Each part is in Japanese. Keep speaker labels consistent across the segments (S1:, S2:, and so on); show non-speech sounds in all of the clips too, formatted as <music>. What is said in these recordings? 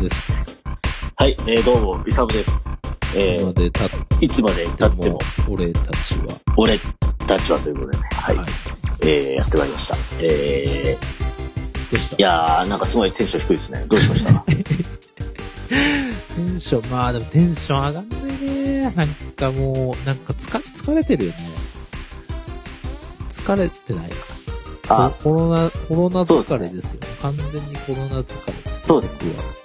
S1: です。
S2: はい、えー、どうも、イサムです。
S1: いつ
S2: え
S1: まで経っ
S2: ー、いつまで経
S1: ても
S2: っても、、
S1: 俺たちは。
S2: 俺たちはということでね、はい、
S1: はい。
S2: えー、やってまいりました。え
S1: どうした？
S2: ー、いやー、なんかすごいテンション低いですね。どうしました？
S1: テンション、まあでもテンション上がんないね。なんかもう、なんか疲れ、疲れてるよね。疲れてない？
S2: あ、
S1: コロナ、コロナ疲れですよ。完全にコロナ疲れですよ。
S2: そうです
S1: 僕は。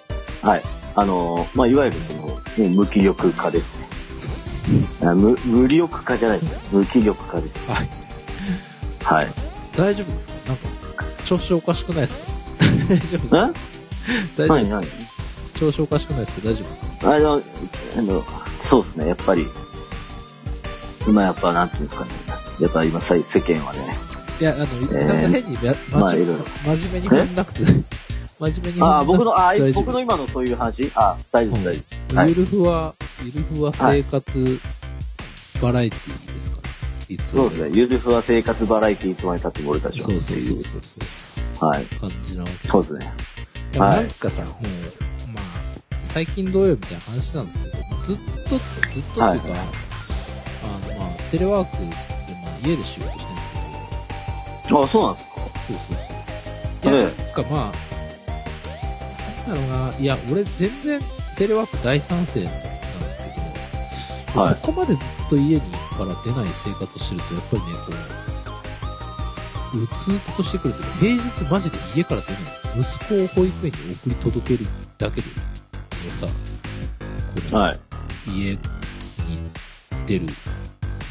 S2: はい。あのー、まあ、いわゆるその、もう無気力化ですね。あ無、無力化じゃないですね。無気力化です。
S1: はい。
S2: はい。
S1: 大丈夫ですか？なんか、調子おかしくないですか？大丈夫ですか？
S2: ん
S1: 大丈夫ですか？
S2: 何
S1: 調子おかしくないですか？大丈夫ですか？
S2: 何あの、あの、そうですね、やっぱり、今やっぱ、なんていうんですかね。やっぱ今さ、世間はね、
S1: いや、あの、
S2: えー
S1: そんな変にま、
S2: あいろいろ
S1: 真面目に踏んなくて、真面目に
S2: ああ、僕の、あ僕の今のそういう話？あ大丈夫です、大丈夫です。はい。
S1: ゆるふは、ゆるふは生活バラエティーですかね。いつも
S2: そうですね。ゆるふわ生活バラエティーいつまでたっても俺たちは。
S1: そうそうそうそう。
S2: はい。
S1: 感じなわけ
S2: そうですね。
S1: でも
S2: はい
S1: なんかさ、もう、まあ、最近どうよみたいな話なんですけど、ずっと、ずっとっていうか、
S2: はい
S1: あの、まあ、テレワークで、まあ、家で仕事してるんです
S2: あ、そうなんですか？
S1: けど、そうそうそう。いや、
S2: え
S1: なんかまあ、だろうな、いや、俺全然テレワーク大賛成なんですけど、
S2: はい
S1: ここまでずっと家にから出ない生活をしてると、やっぱりね、こう、うつうつとしてくるというか、平日マジで家から出ない。息子を保育園に送り届けるだけで、のさ、この、
S2: はい。
S1: 家に出る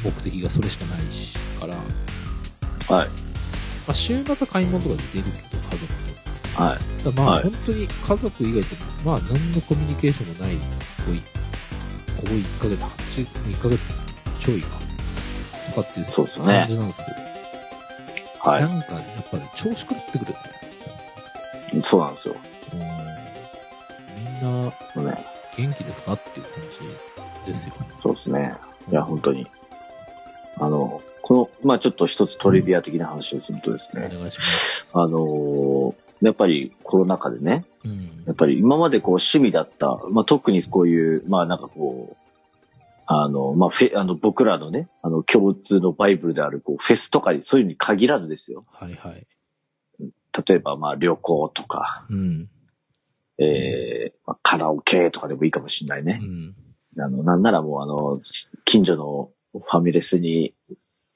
S1: 目的がそれしかないし、から、ま
S2: はい。
S1: あ、週末は買い物とかで出るけど、家族と。
S2: はい。
S1: だまあ、
S2: はい
S1: 本当に家族以外とまあ何のコミュニケーションもないここいここ1ヶ月8 1ヶ月ちょいかとかっていう感じなんですけど、
S2: は
S1: なんかねやっぱり調子狂ってくるよね
S2: い。そうなんですよ。
S1: うんみんな
S2: ね。
S1: 元気ですかっていう感じですよ
S2: そうですね。いや、本当に。あの、この、まあちょっと一つトリビア的な話をするとです
S1: お
S2: ね、
S1: 願いします
S2: あのーやっぱりコロナ禍でね、
S1: うん
S2: やっぱり今までこう趣味だった、まあ特にこういう、まあなんかこう、あの、まあフェ、あの僕らのね、あの共通のバイブルであるこうフェスとかにそういうのに限らずですよ。
S1: はいはい
S2: 例えばまあ旅行とか、
S1: うん
S2: えーまあ、カラオケとかでもいいかもしれないね
S1: う。ん
S2: あの、なんならもうあの、近所のファミレスに、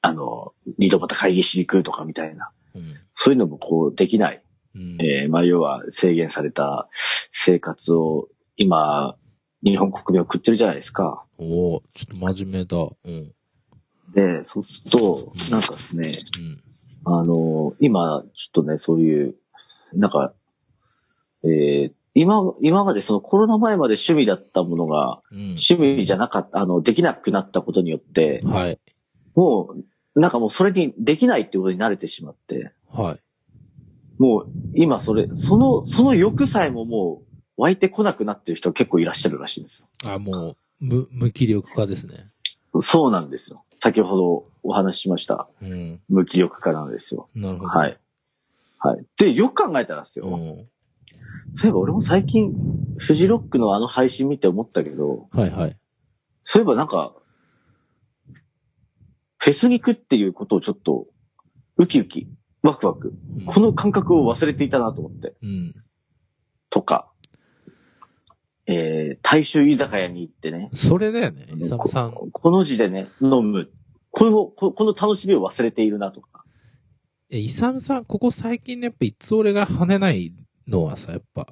S2: あの、二度また会議しに行くとかみたいな、
S1: うん
S2: そういうのもこうできない。
S1: うん。
S2: えーまあ要は制限された生活を今、日本国民は食ってるじゃないですか。
S1: おおちょっと真面目だ。うん。
S2: で、そうすると、なんかですね、
S1: うん。
S2: あの、今、ちょっとね、そういう、なんか、えー今、今までそのコロナ前まで趣味だったものが、
S1: うん。
S2: 趣味じゃなかった、あの、できなくなったことによって、
S1: はい
S2: もう、なんかもうそれにできないっていうことに慣れてしまって、
S1: はい
S2: もう今それ、その、その欲さえももう湧いてこなくなってる人結構いらっしゃるらしいんです
S1: あもう無無気力化ですね
S2: よ。そうなんですよ。先ほどお話ししました。
S1: うん
S2: 無気力化なんですよ。
S1: なるほど
S2: はい。はい。で、よく考えたらですよ。
S1: うん
S2: そういえば俺も最近、フジロックのあの配信見て思ったけど、
S1: はいはい。
S2: そういえばなんか、フェスに行くっていうことをちょっと、ウキウキ、ワクワク、
S1: うん
S2: この感覚を忘れていたなと思って、
S1: うん。
S2: とか、えー、大衆居酒屋に行ってね、
S1: それだよね、イサムさん。
S2: ここの字でね、飲む。この、ここの楽しみを忘れているなとか。
S1: え、イサムさん、ここ最近ね、やっぱいつ俺が跳ねないのはさ、やっぱ、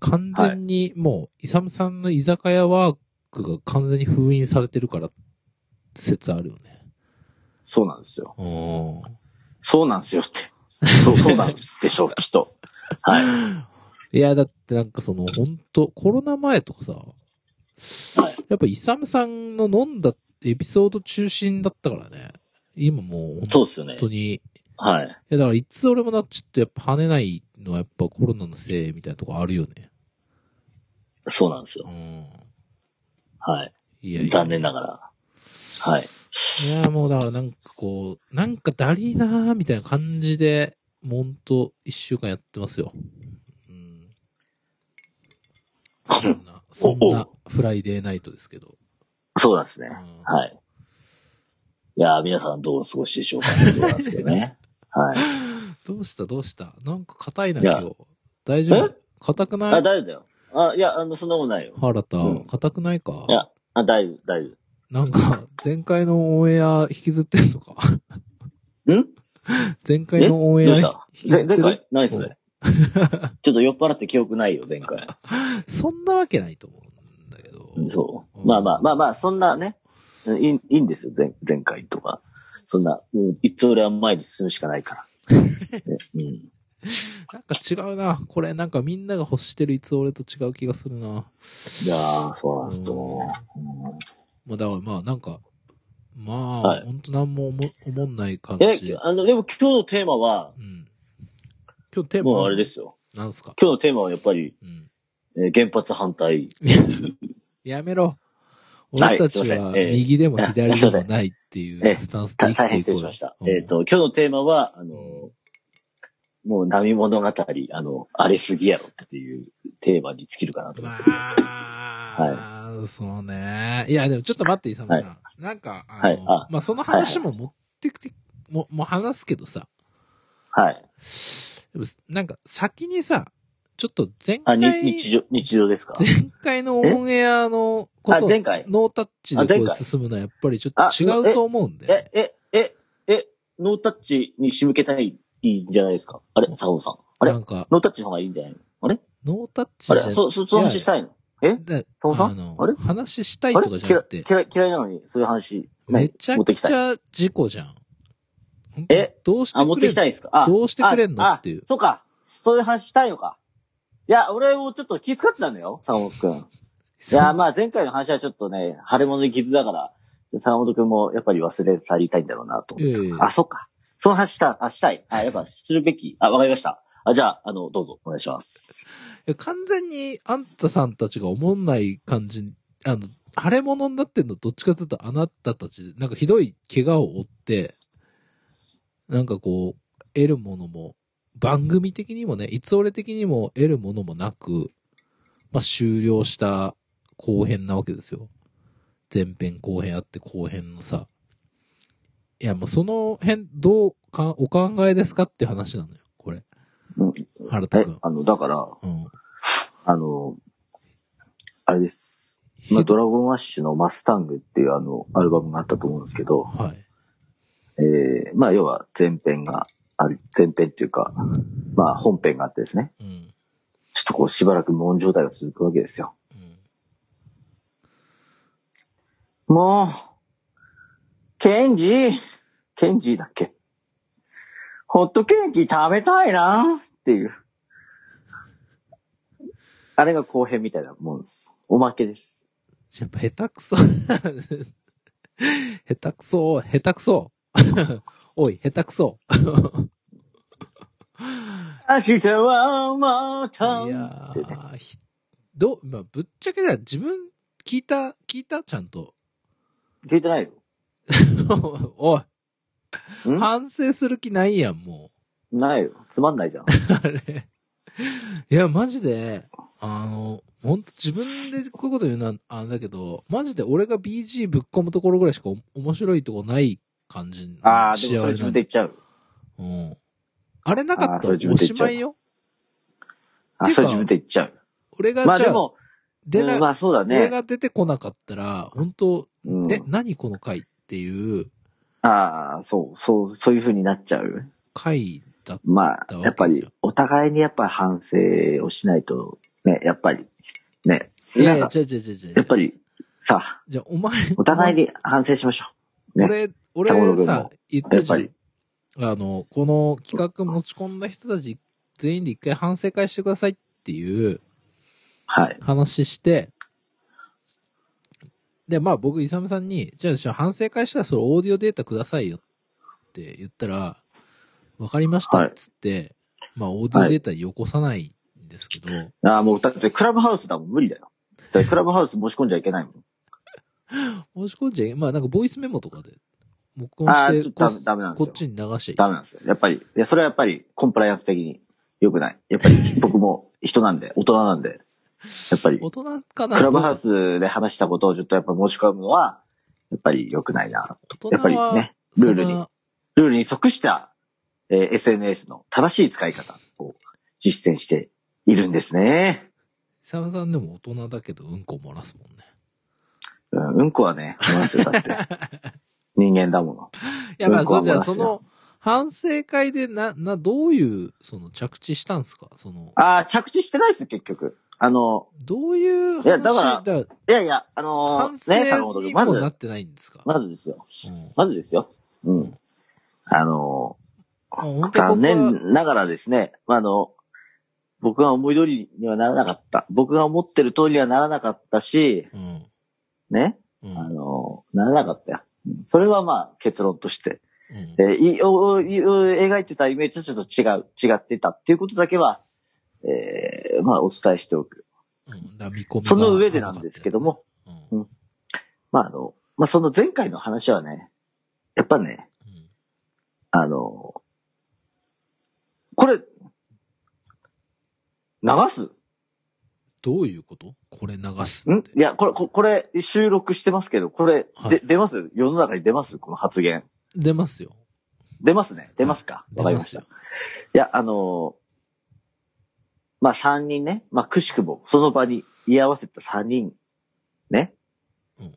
S1: 完全にもう、イサムさんの居酒屋ワークが完全に封印されてるから、説あるよね。
S2: そうなんですよ。
S1: うん。
S2: そうなんですよって。<laughs> そう、そうなんでしょう、きっと。はい。
S1: いや、だってなんかその、本当コロナ前とかさ、
S2: はい。
S1: やっぱイサムさんの飲んだエピソード中心だったからね。今もう、本
S2: そうっすよね
S1: 当。に、い
S2: はい。
S1: や、だからいつ俺もな、ちょっとやっぱ跳ねないのはやっぱコロナのせいみたいなとこあるよね。
S2: そうなんですよ
S1: う。ん。
S2: はい。
S1: いやいや。
S2: 残念ながら。はい。
S1: いや、もうだからなんかこう、なんかだりーなーみたいな感じで、もうほんと一週間やってますよ。うん。そんな、そんなフライデーナイトですけど。
S2: そうなんですね。
S1: うん
S2: はい。いやー、皆さんどうお過ごしでしょうかってことなんですけどね。<laughs> はい。
S1: どうした？どうした？なんか硬いな、今日。大丈夫？硬くな
S2: あ、
S1: い
S2: 大丈夫だよ。あ、いや、あの、そんなことないよ。
S1: 原田
S2: うん、
S1: 硬くないか？
S2: いや、あ、大丈夫、大丈
S1: なんか、前回のオンエア引きずってんのか
S2: 夫。ん？
S1: 前回のオンエア引きずってる？
S2: ぜ前回？何それ？<laughs> ちょっと酔っ払って記憶ないよ、前回。<laughs>
S1: そんなわけないと思うんだけど。
S2: そう。
S1: うん
S2: まあまあ、まあまあ、そんなね、いいいいんですよ、前前回とか。そんな、もう、いつ俺は前に進むしかないから。<laughs> ねうん
S1: なんか違うな。これなんかみんなが欲してるいつ俺と違う気がするな。
S2: いやー、そうなんですよ。
S1: まあだからまあなんか、まあ、
S2: はい
S1: ほんとなんも思思んない感
S2: え
S1: じ。、
S2: あの、でも今日のテーマは、
S1: うん。今日テーマ
S2: もうあれですよ。
S1: なんすか？
S2: 今日のテーマはやっぱり、
S1: うん。
S2: えー原発反対。<laughs>
S1: やめろ。
S2: はい
S1: 俺たちは
S2: すいませんえー
S1: 右でも左でもないってい <laughs>
S2: えー
S1: うスタンスで生きていこうよ
S2: た大変失礼しました。
S1: うん
S2: えっ、と、今日のテーマは、あの、もう波物語、あの、荒れすぎやろっていうテーマに尽きるかなと思
S1: ま
S2: って。
S1: あ、そうね。いや、でもちょっと待って、イサムさん。
S2: は
S1: なんか、あの、
S2: はい。あ
S1: まあ、その話も持ってきて、も、もう話すけどさ、
S2: はい。
S1: でもなんか先にさ、ちょっと前
S2: あ、
S1: 回、
S2: に日常、日常ですか？
S1: 前回のオンエアのこと、
S2: あ前回？
S1: ノータッチでこう進むのはやっぱりちょっと違うと思うんで。
S2: え、え、え、え、ノータッチに仕向けたいいいんじゃないですか？あれ坂本さん。あれ？
S1: なんか、
S2: ノータッチの方がいいんじゃないの？あれ？
S1: ノータッチじゃ
S2: あれそ、そ、その話したいの？え？
S1: で
S2: 坂本さん？
S1: あ
S2: れ？
S1: 話したいとかじゃなくて、
S2: 嫌い、嫌いなのに、そういう話、
S1: めちゃくち。ゃ事故じゃん。
S2: え？
S1: どうして
S2: あ、持って
S1: くれん
S2: きたいんですか？あ、
S1: どうしてくれんの？
S2: あ
S1: っていう
S2: あそうか。そういう話したいのか。いや、俺もちょっと気遣ってたんだよ、坂本くん。いや、まあ前回の話はちょっとね、腫れ物に傷だから、坂本くんもやっぱり忘れ去りたいんだろうなと思って。
S1: ええ
S2: あ、そっか。その話した、あ、したい。あ、やっぱするべき。あ、わかりました。あ、じゃあ、あの、どうぞ、お願いします。
S1: 完全にあんたさんたちが思んない感じ、あの、腫れ物になってんのどっちかというとあなたたちで、なんかひどい怪我を負って、なんかこう、得るものも、番組的にもね、いつ俺的にも得るものもなく、まあ終了した後編なわけですよ。前編後編あって後編のさ。いやもうその辺どうか、お考えですかって話なのよ、これ。
S2: うん。
S1: 原田くん、。
S2: えあの、だから、
S1: うん。
S2: あの、あれです。まあ、ドラゴンアッシュのマスタングっていうあの、アルバムがあったと思うんですけど、
S1: はい。
S2: えー、まあ、要は前編がある、前編っていうか、まあ、本編があってですね、
S1: うん。
S2: ちょっとこう、しばらく無音状態が続くわけですよ。
S1: うん
S2: もう、ケンジケンジだっけ？ホットケーキ食べたいなっていう。あれが後編みたいなもんです。おまけです。
S1: やっぱ下手くそ。<laughs> 下手くそ、下手くそ。<laughs> おい、下手くそ。
S2: 明日はまた。
S1: いやど、まあ、ぶっちゃけだ、自分、聞いた、聞いたちゃんと。
S2: 聞いてない <laughs>
S1: おい、反省する気ないやん、も
S2: ないよ。つまんないじゃん。
S1: う。あれ。いや、マジで、あの、ほんと自分でこういうこと言うのは、あれだけど、マジで俺が BG ぶっ込むところぐらいしかお面白いとこない感じの
S2: ああ、で
S1: 仕
S2: もそれ自分で言っちゃう。
S1: うん。あれなかったらおしまいよ。
S2: あ、それ自分で言っちゃう。
S1: 俺がじゃあ、
S2: まあでも、
S1: 出な、
S2: うんまあそうだ
S1: 俺
S2: ね。
S1: が出てこなかったら、本当
S2: うん
S1: え、何この回っていう
S2: ああ、そう、そう、そういう風になっちゃう。
S1: 回だっ
S2: まあやっぱり、お互いにやっぱり反省をしないと、ね、やっぱり、ね。
S1: いやいや、違う違う違う違う。
S2: やっぱり、さ、
S1: じゃあ、お前、
S2: お互いに反省しましょね
S1: 俺、俺さ
S2: も、
S1: 言ったじゃん。あの、この企画持ち込んだ人たち全員で一回反省会してくださいっていう
S2: う。はい。
S1: 話して、で、まあ僕、イサムさんに、じゃあ、じゃあ反省会したらそれオーディオデータくださいよって言ったら、わかりましたっつって、まあオーディオデータよこさないんですけど、
S2: ああ、もうだってクラブハウスだもん無理だよ。だクラブハウス申し込んじゃいけないもん。
S1: 申し込んじゃいまあなんかボイスメモとかで、録音してこ
S2: ダメなんですよ
S1: こっちに流しちゃいい
S2: ダメなんですよ。やっぱり、いや、それはやっぱりコンプライアンス的に良くない。やっぱり僕も人なんで、大人なんで、やっぱり、
S1: 大人かな
S2: クラブハウスで話したことをちょっとやっぱ申し込むのは、やっぱり良くないな。
S1: 大
S2: やっぱりね、ルールにルールに即した、えー SNS の正しい使い方を実践しているんですね。
S1: イサムさんでも大人だけどうんこ漏らすもんね。
S2: うん、うんこはね、話すよ、だって。<laughs> 人間だもの。
S1: いや、まあ、
S2: うんこは
S1: それじゃあ、
S2: 漏らすよ
S1: その、反省会でな、な、どういう、その、着地したんですか？その、
S2: ああ、着地してないです、結局。あの、
S1: どういう話
S2: いやだから
S1: だ
S2: いやいや、あの
S1: 反
S2: ー、ね、坂
S1: 省
S2: 本君、まず
S1: にもな、ってないんですか？
S2: まずですよ。
S1: うん
S2: まずですよ。うん。あの
S1: あ本
S2: ー、
S1: 当
S2: 残
S1: 僕は
S2: 念ながらですね、あの、僕が思い通りにはならなかった。僕が思ってる通りにはならなかったし、
S1: うん。
S2: ね、
S1: うん。
S2: あのー、ならなかったよ。うんそれはまあ結論として。
S1: うん
S2: えーいおい描いてたイメージとちょっと違う、違ってたっていうことだけは、えーまあお伝えしておく。
S1: うん。
S2: その上でなんですけども、
S1: 甘かったやつね。
S2: まああの、まあその前回の話はね、やっぱね、
S1: うん。うん
S2: あの、これ、流す？
S1: どういうこと？これ流す。
S2: ん？いや、これ、ここれ、収録してますけど、これ、
S1: はい。
S2: で、出ます？世の中に出ます？この発言。
S1: 出ますよ。
S2: 出ますね。出ますか？わかりました。いや、あのまあ、三人ね、まあ、くしくも、その場に居合わせた三人、ね。
S1: うん。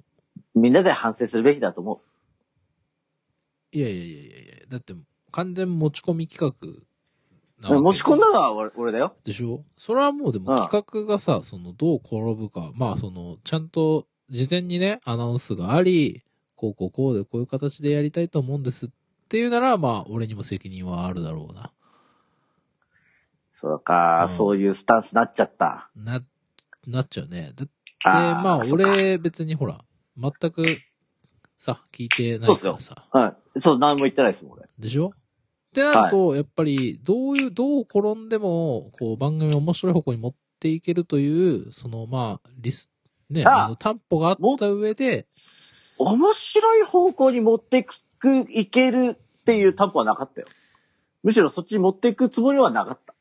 S2: みんなで反省するべきだと思
S1: いやいやいやいやいや。だって、完全持ち込み企画
S2: 持ち込んだのは俺俺だよ。
S1: でしょ？それはもうでも
S2: うん
S1: 企画がさ、その、どう転ぶか。まあ、その、ちゃんと、事前にね、アナウンスがあり、こうこうこうでこういう形でやりたいと思うんですっていうなら、まあ、俺にも責任はあるだろうな。
S2: そうか、
S1: うん
S2: そういうスタンスになっちゃった。
S1: な、なっちゃうね。だって、
S2: あー
S1: まあ、
S2: そっか
S1: 俺、別にほら、全く、さ、聞いてないからさ。
S2: はい。そう、何も言ってないですもん、俺。
S1: でしょ？ってなると、やっぱり、どういう、どう転んでも、こう、番組を面白い方向に持っていけるという、その、まあ、リス、ね、
S2: あ
S1: あの、担保があった上で、
S2: 面白い方向に持っていく、いけるっていう担保はなかったよ。むしろそっちに持っていくつもりはなかった。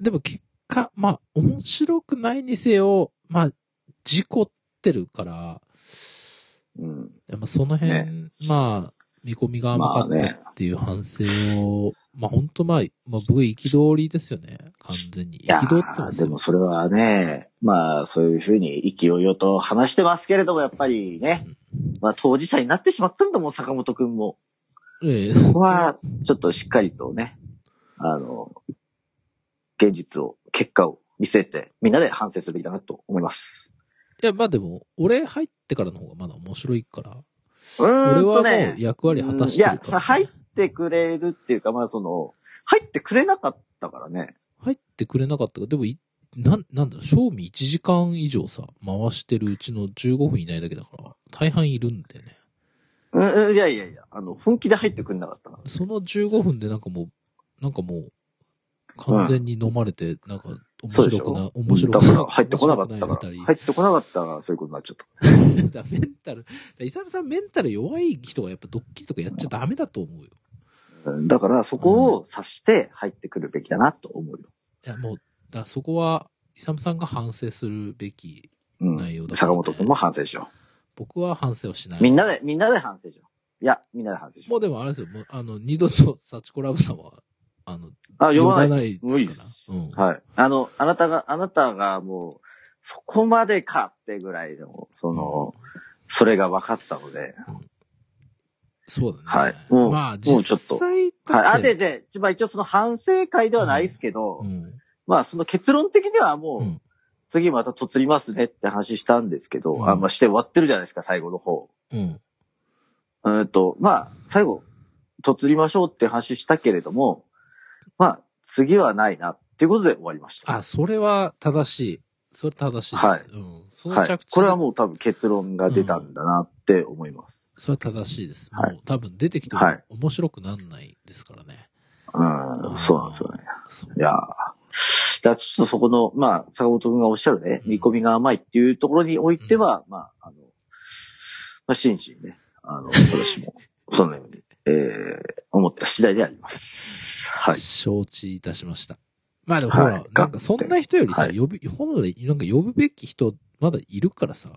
S1: でも結果、まあ、面白くないにせよ、まあ、事故ってるから、
S2: うん。
S1: やっぱその辺、
S2: ね
S1: まあ、見込みが甘かったっていう反省を、まあ本当まあ、まあ僕憤りですよね。完全に。憤ってます
S2: でも。それはね、まあそういうふうに勢いよと話してますけれども、やっぱりね、まあ当事者になってしまったんだもん、坂本くんも。
S1: ええ
S2: ここは、ちょっとしっかりとね、あの、現実を、結果を見せて、みんなで反省するべきだなと思います。
S1: いや、まあでも、俺入ってからの方がまだ面白いから、
S2: うーん
S1: 俺はもう役割果たしてるから、
S2: うんいや、入ってくれるっていうか、まあその、入ってくれなかったからね。
S1: 入ってくれなかったから、でもい、なん、なんだ賞味1時間以上さ、回してるうちの15分いないだけだから、大半いるんだよね。
S2: うん、うんいやいやいや、あの、本気で入ってくれなかったな。
S1: その15分でなんかもう、なんかもう、完全に飲まれて、なんか、面白くな、面白く
S2: だから入ってこなかったから。入ってこなかったから、そういうことになっちゃった。
S1: 人。<laughs> だメンタル、だイサムさんメンタル弱い人がやっぱドッキリとかやっちゃダメだと思うよ。
S2: うんだから、そこを察して入ってくるべきだなと思うよ。
S1: いや、もう、だそこは、イサムさんが反省するべき
S2: うん。
S1: 内容だから、
S2: 坂本君も反省しよ。
S1: 僕は反省をしないう
S2: みんなで、みんなで反省しよう。いや、みんなで反省しよ
S1: もうでもあれですよ、もう、あの、二度とサチコラブさんは、あの、
S2: う。あ、呼ばない。
S1: で
S2: ですす
S1: から。うん。
S2: はい。あの、あなたが、あなたがもう、そこまでかってぐらいの、その、それが分かったので、
S1: そうだね。
S2: はいもう
S1: まあ、
S2: もうちょっと
S1: 実際だ
S2: はい。あ、で、で、まあ一応その反省会ではないですけど、
S1: うん。
S2: まあその結論的にはもう、
S1: うん。
S2: 次またとつりますねって話したんですけど、
S1: うん
S2: あ、まあして終わってるじゃないですか、最後の方。
S1: うん。
S2: うんと、まあ、最後、とつりましょうって話したけれども、まあ、次はないなっていうことで終わりました。
S1: あ、それは正しい。それ正しいです。
S2: はい
S1: うん。その
S2: はい
S1: 着地、。
S2: これはもう多分結論が出たんだなって思います。
S1: それは正しいです。
S2: はい
S1: もう多分出てきても
S2: はい
S1: 面白くなんないですからね。
S2: うん、そうなんですよね。いやーだからちょっとそこの、まあ、坂本くんがおっしゃるね、
S1: うん
S2: 見込みが甘いっていうところにおいては、まあ、あの、まあ、真摯にね、あの、<laughs> 私も、そのように、えー、思った次第であります。はい。
S1: 承知いたしました。まあでもほら、
S2: はい
S1: なんかそんな人よりさ、
S2: はい
S1: 呼び、本来、なんか呼ぶべき人、まだいるからさ。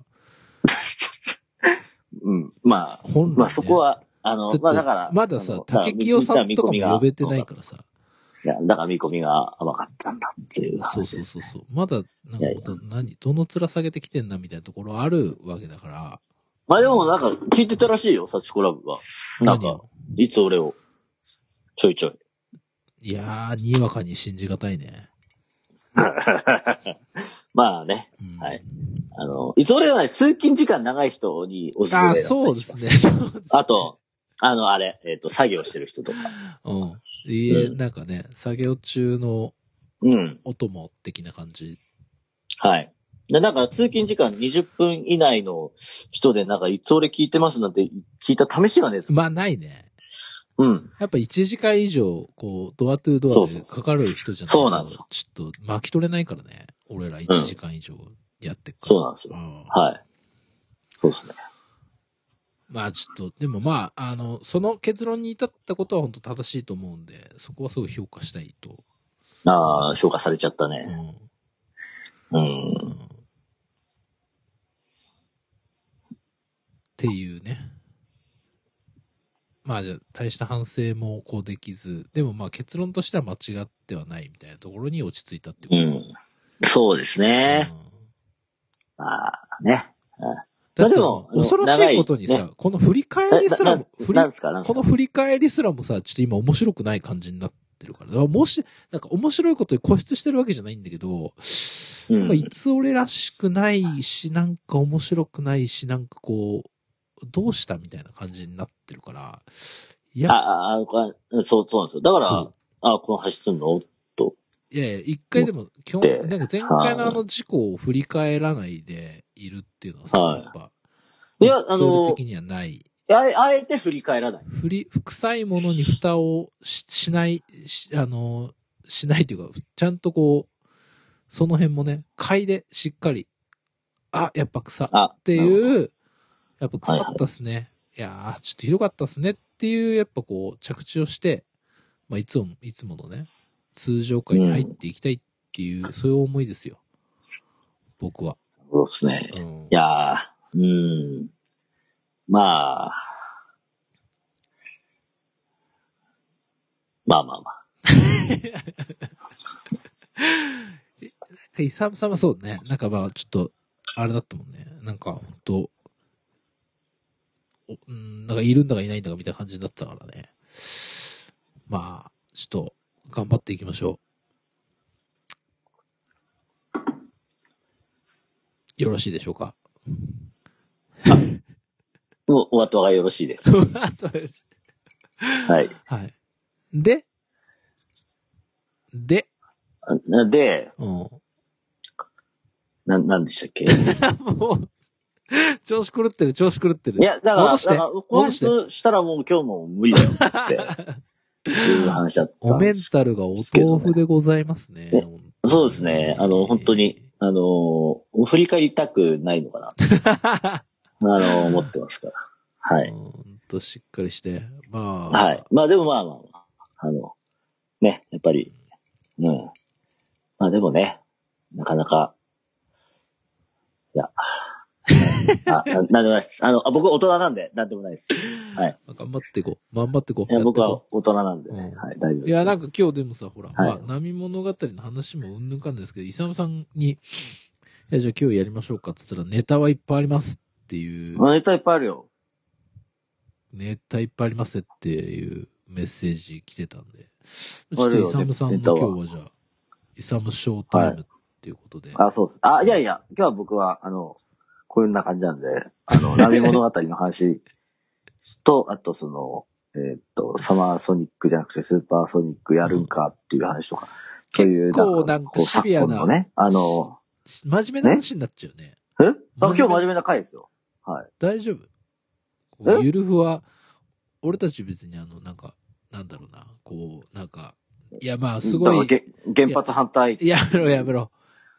S1: <laughs>
S2: うん。まあ、
S1: 本来、ね。
S2: まあそこは、あのまあだから。
S1: まださ竹清さんとかも呼べてないからさ。
S2: いや、だから見込みが甘かったんだっていう話
S1: そうそうそうそう。まだ、なんか
S2: いやいや
S1: ど、何、どの面下げてきてんなみたいなところあるわけだから。
S2: まあでもなんか聞いてたらしいよ、サチコラブが。なんか、いつ俺を、ちょいちょい。
S1: いやー、にわかに信じがたいね。<laughs>
S2: まあね、
S1: うん、
S2: はい。あの、いつ俺はね、通勤時間長い人におすすめだ
S1: あそうですね。<laughs> そうですね
S2: あと、あの、あれ、えっ、と、作業してる人とか。
S1: うん。いいえ、
S2: うん
S1: なんかね、作業中の
S2: うん。
S1: お供的な感じ。
S2: はい。で、なんか通勤時間20分以内の人で、なんかいつ俺聞いてますなんて聞いた試しがねえ。
S1: まあ、ないね。
S2: うん。
S1: やっぱ1時間以上、こう、ドアトゥードアでかかる人じゃない
S2: そうなんですよ
S1: ちょっと巻き取れないからね。俺ら1時間以上やってっから。
S2: そうなんですよ。
S1: うん
S2: はい。そうですね。
S1: まあちょっと、でもまあ、あの、その結論に至ったことは本当正しいと思うんで、そこはすごい評価したいと。
S2: ああ、評価されちゃった
S1: う
S2: ね。
S1: ん。
S2: うん。
S1: っていうね。まあじゃあ、大した反省もこうできず、でもまあ結論としては間違ってはないみたいなところに落ち着いたってこと。
S2: うん。そうですね。
S1: うん
S2: ああ、ね。
S1: だ
S2: でも
S1: 恐ろしいことにさ、
S2: 長い
S1: この振り返りすらも、振りこの振り返りすらもさ、ちょっと今面白くない感じになってるから。だからもし、なんか面白いことに固執してるわけじゃないんだけど、
S2: うん
S1: まあいつ俺らしくないし、なんか面白くないし、なんかこう、どうしたみたいな感じになってるから、いや、
S2: ああ、そう、そうなんですよ。だからあこの話すんの？と。
S1: いやいや、一回でも、基本、
S2: で
S1: なんか前回のあの事故を振り返らないでいるっていうのはさ、
S2: はい
S1: やっぱ、
S2: いや、あの
S1: 的、にはない。
S2: あえあえて振り返らない。
S1: 振り、臭いものに蓋をししない、し、あの、しないというか、ちゃんとこう、その辺もね、嗅いでしっかり、あ、やっぱ臭っ
S2: あ、
S1: て
S2: う。
S1: いう、やっぱ臭かったっすね。いやー、ちょっとひどかったっすねっていう、やっぱこう、着地をして、まあ、いつも、いつものね、通常会に入っていきたいっていう、そういう思いですよ。僕は。
S2: そうですね。
S1: うん
S2: い。やー、うん。まあ。まあまあまあ。
S1: イサムさんはそうね。なんかまあ、ちょっと、あれだったもんね。なんか、ほんと、おうん、なんかいるんだかいないんだかみたいな感じになってたからね。まあ、ちょっと、頑張っていきましょう。よろしいでしょうか？
S2: もうお後がよろしいです。はい。
S1: はい。で、で、
S2: なで、
S1: うん。
S2: な、なんでしたっけ？<laughs>
S1: もう、<laughs> 調子狂ってる、調子狂ってる。
S2: いや、だから、
S1: 戻して
S2: だから、こうしたらもう今日も無理だよって、いう話だった
S1: おメン。タルがお豆腐でございますね。
S2: ねそうですね。あの、本当に、あの、振り返りたくないのかな。<laughs> あの、思ってますから。はい。
S1: ほんとしっかりして。まあ。
S2: はい。まあでもまあまあまあ、あの、ね、やっぱり、うん。まあでもね、なかなか、いや、<laughs> あ、ななんでもないです。あの、あ僕大人なんで、なんでもないです。はい。
S1: 頑張っていこう。頑張っていこう。
S2: いや、僕は大人なんでね、
S1: うん
S2: はい、大丈夫
S1: う。
S2: です。
S1: いや、なんか今日でもさ、ほら、
S2: はい
S1: まあ、波物語の話もうんぬんかんですけど、イサムさんに、じゃあ今日やりましょうかって言ったら、ネタはいっぱいありますっていう、
S2: まあネタいっぱいあるよ。
S1: ネタいっぱいありますっていうメッセージ来てたんで、ちょっとイサムさんも
S2: ネタは
S1: 今日はじゃあ、イサムショータイムっていうことで、
S2: あ、そうです。あ、いやいや、今日は僕は、あの、こういうな感じなんで、あの、<laughs> 波物語の話と、あとその、えーっと、サマーソニックじゃなくてスーパーソニックやるんかっていう話とか、そういう、
S1: 結構なんかシビアな
S2: ね、あの、
S1: 真面目な話になっちゃうね。
S2: え？あ今日真面目な回ですよ。はい。
S1: 大丈夫？ゆるふは、俺たち別にあの、なんか、なんだろうな、こう、なんか、いやまあ、すごい、
S2: 原発反対。い
S1: やめろやめろ。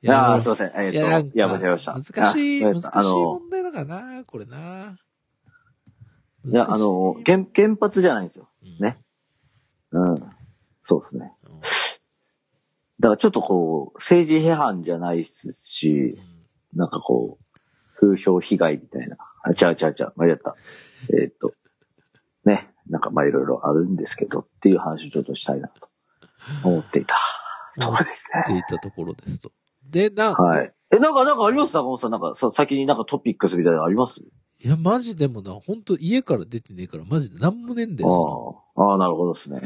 S2: やー、
S1: や。
S2: すいません。え
S1: いや、な
S2: ーっと、いや、間違えました。
S1: 難しい、
S2: あ
S1: 難しい問題だからな、これな。
S2: いや、あの、原、原発じゃないんですよ。
S1: うん
S2: ね。うん。そうですね。だからちょっとこう、政治批判じゃないですし、なんかこう、風評被害みたいな。あ、違う違う違う、間違った。えーっと、ね、なんかまあいろいろあるんですけどっていう話をちょっとしたいなと思っていたところですね。
S1: っていたところですと。で、な、
S2: はい。え、なんか、なんかあります？坂本さん、なんかさ、先になんかトピックスみたいなのあります？
S1: いや、マジでもな、本当家から出てねえから、マジでなんもねえんだよ、そ
S2: ああ、ああ、なるほどですね。
S1: の。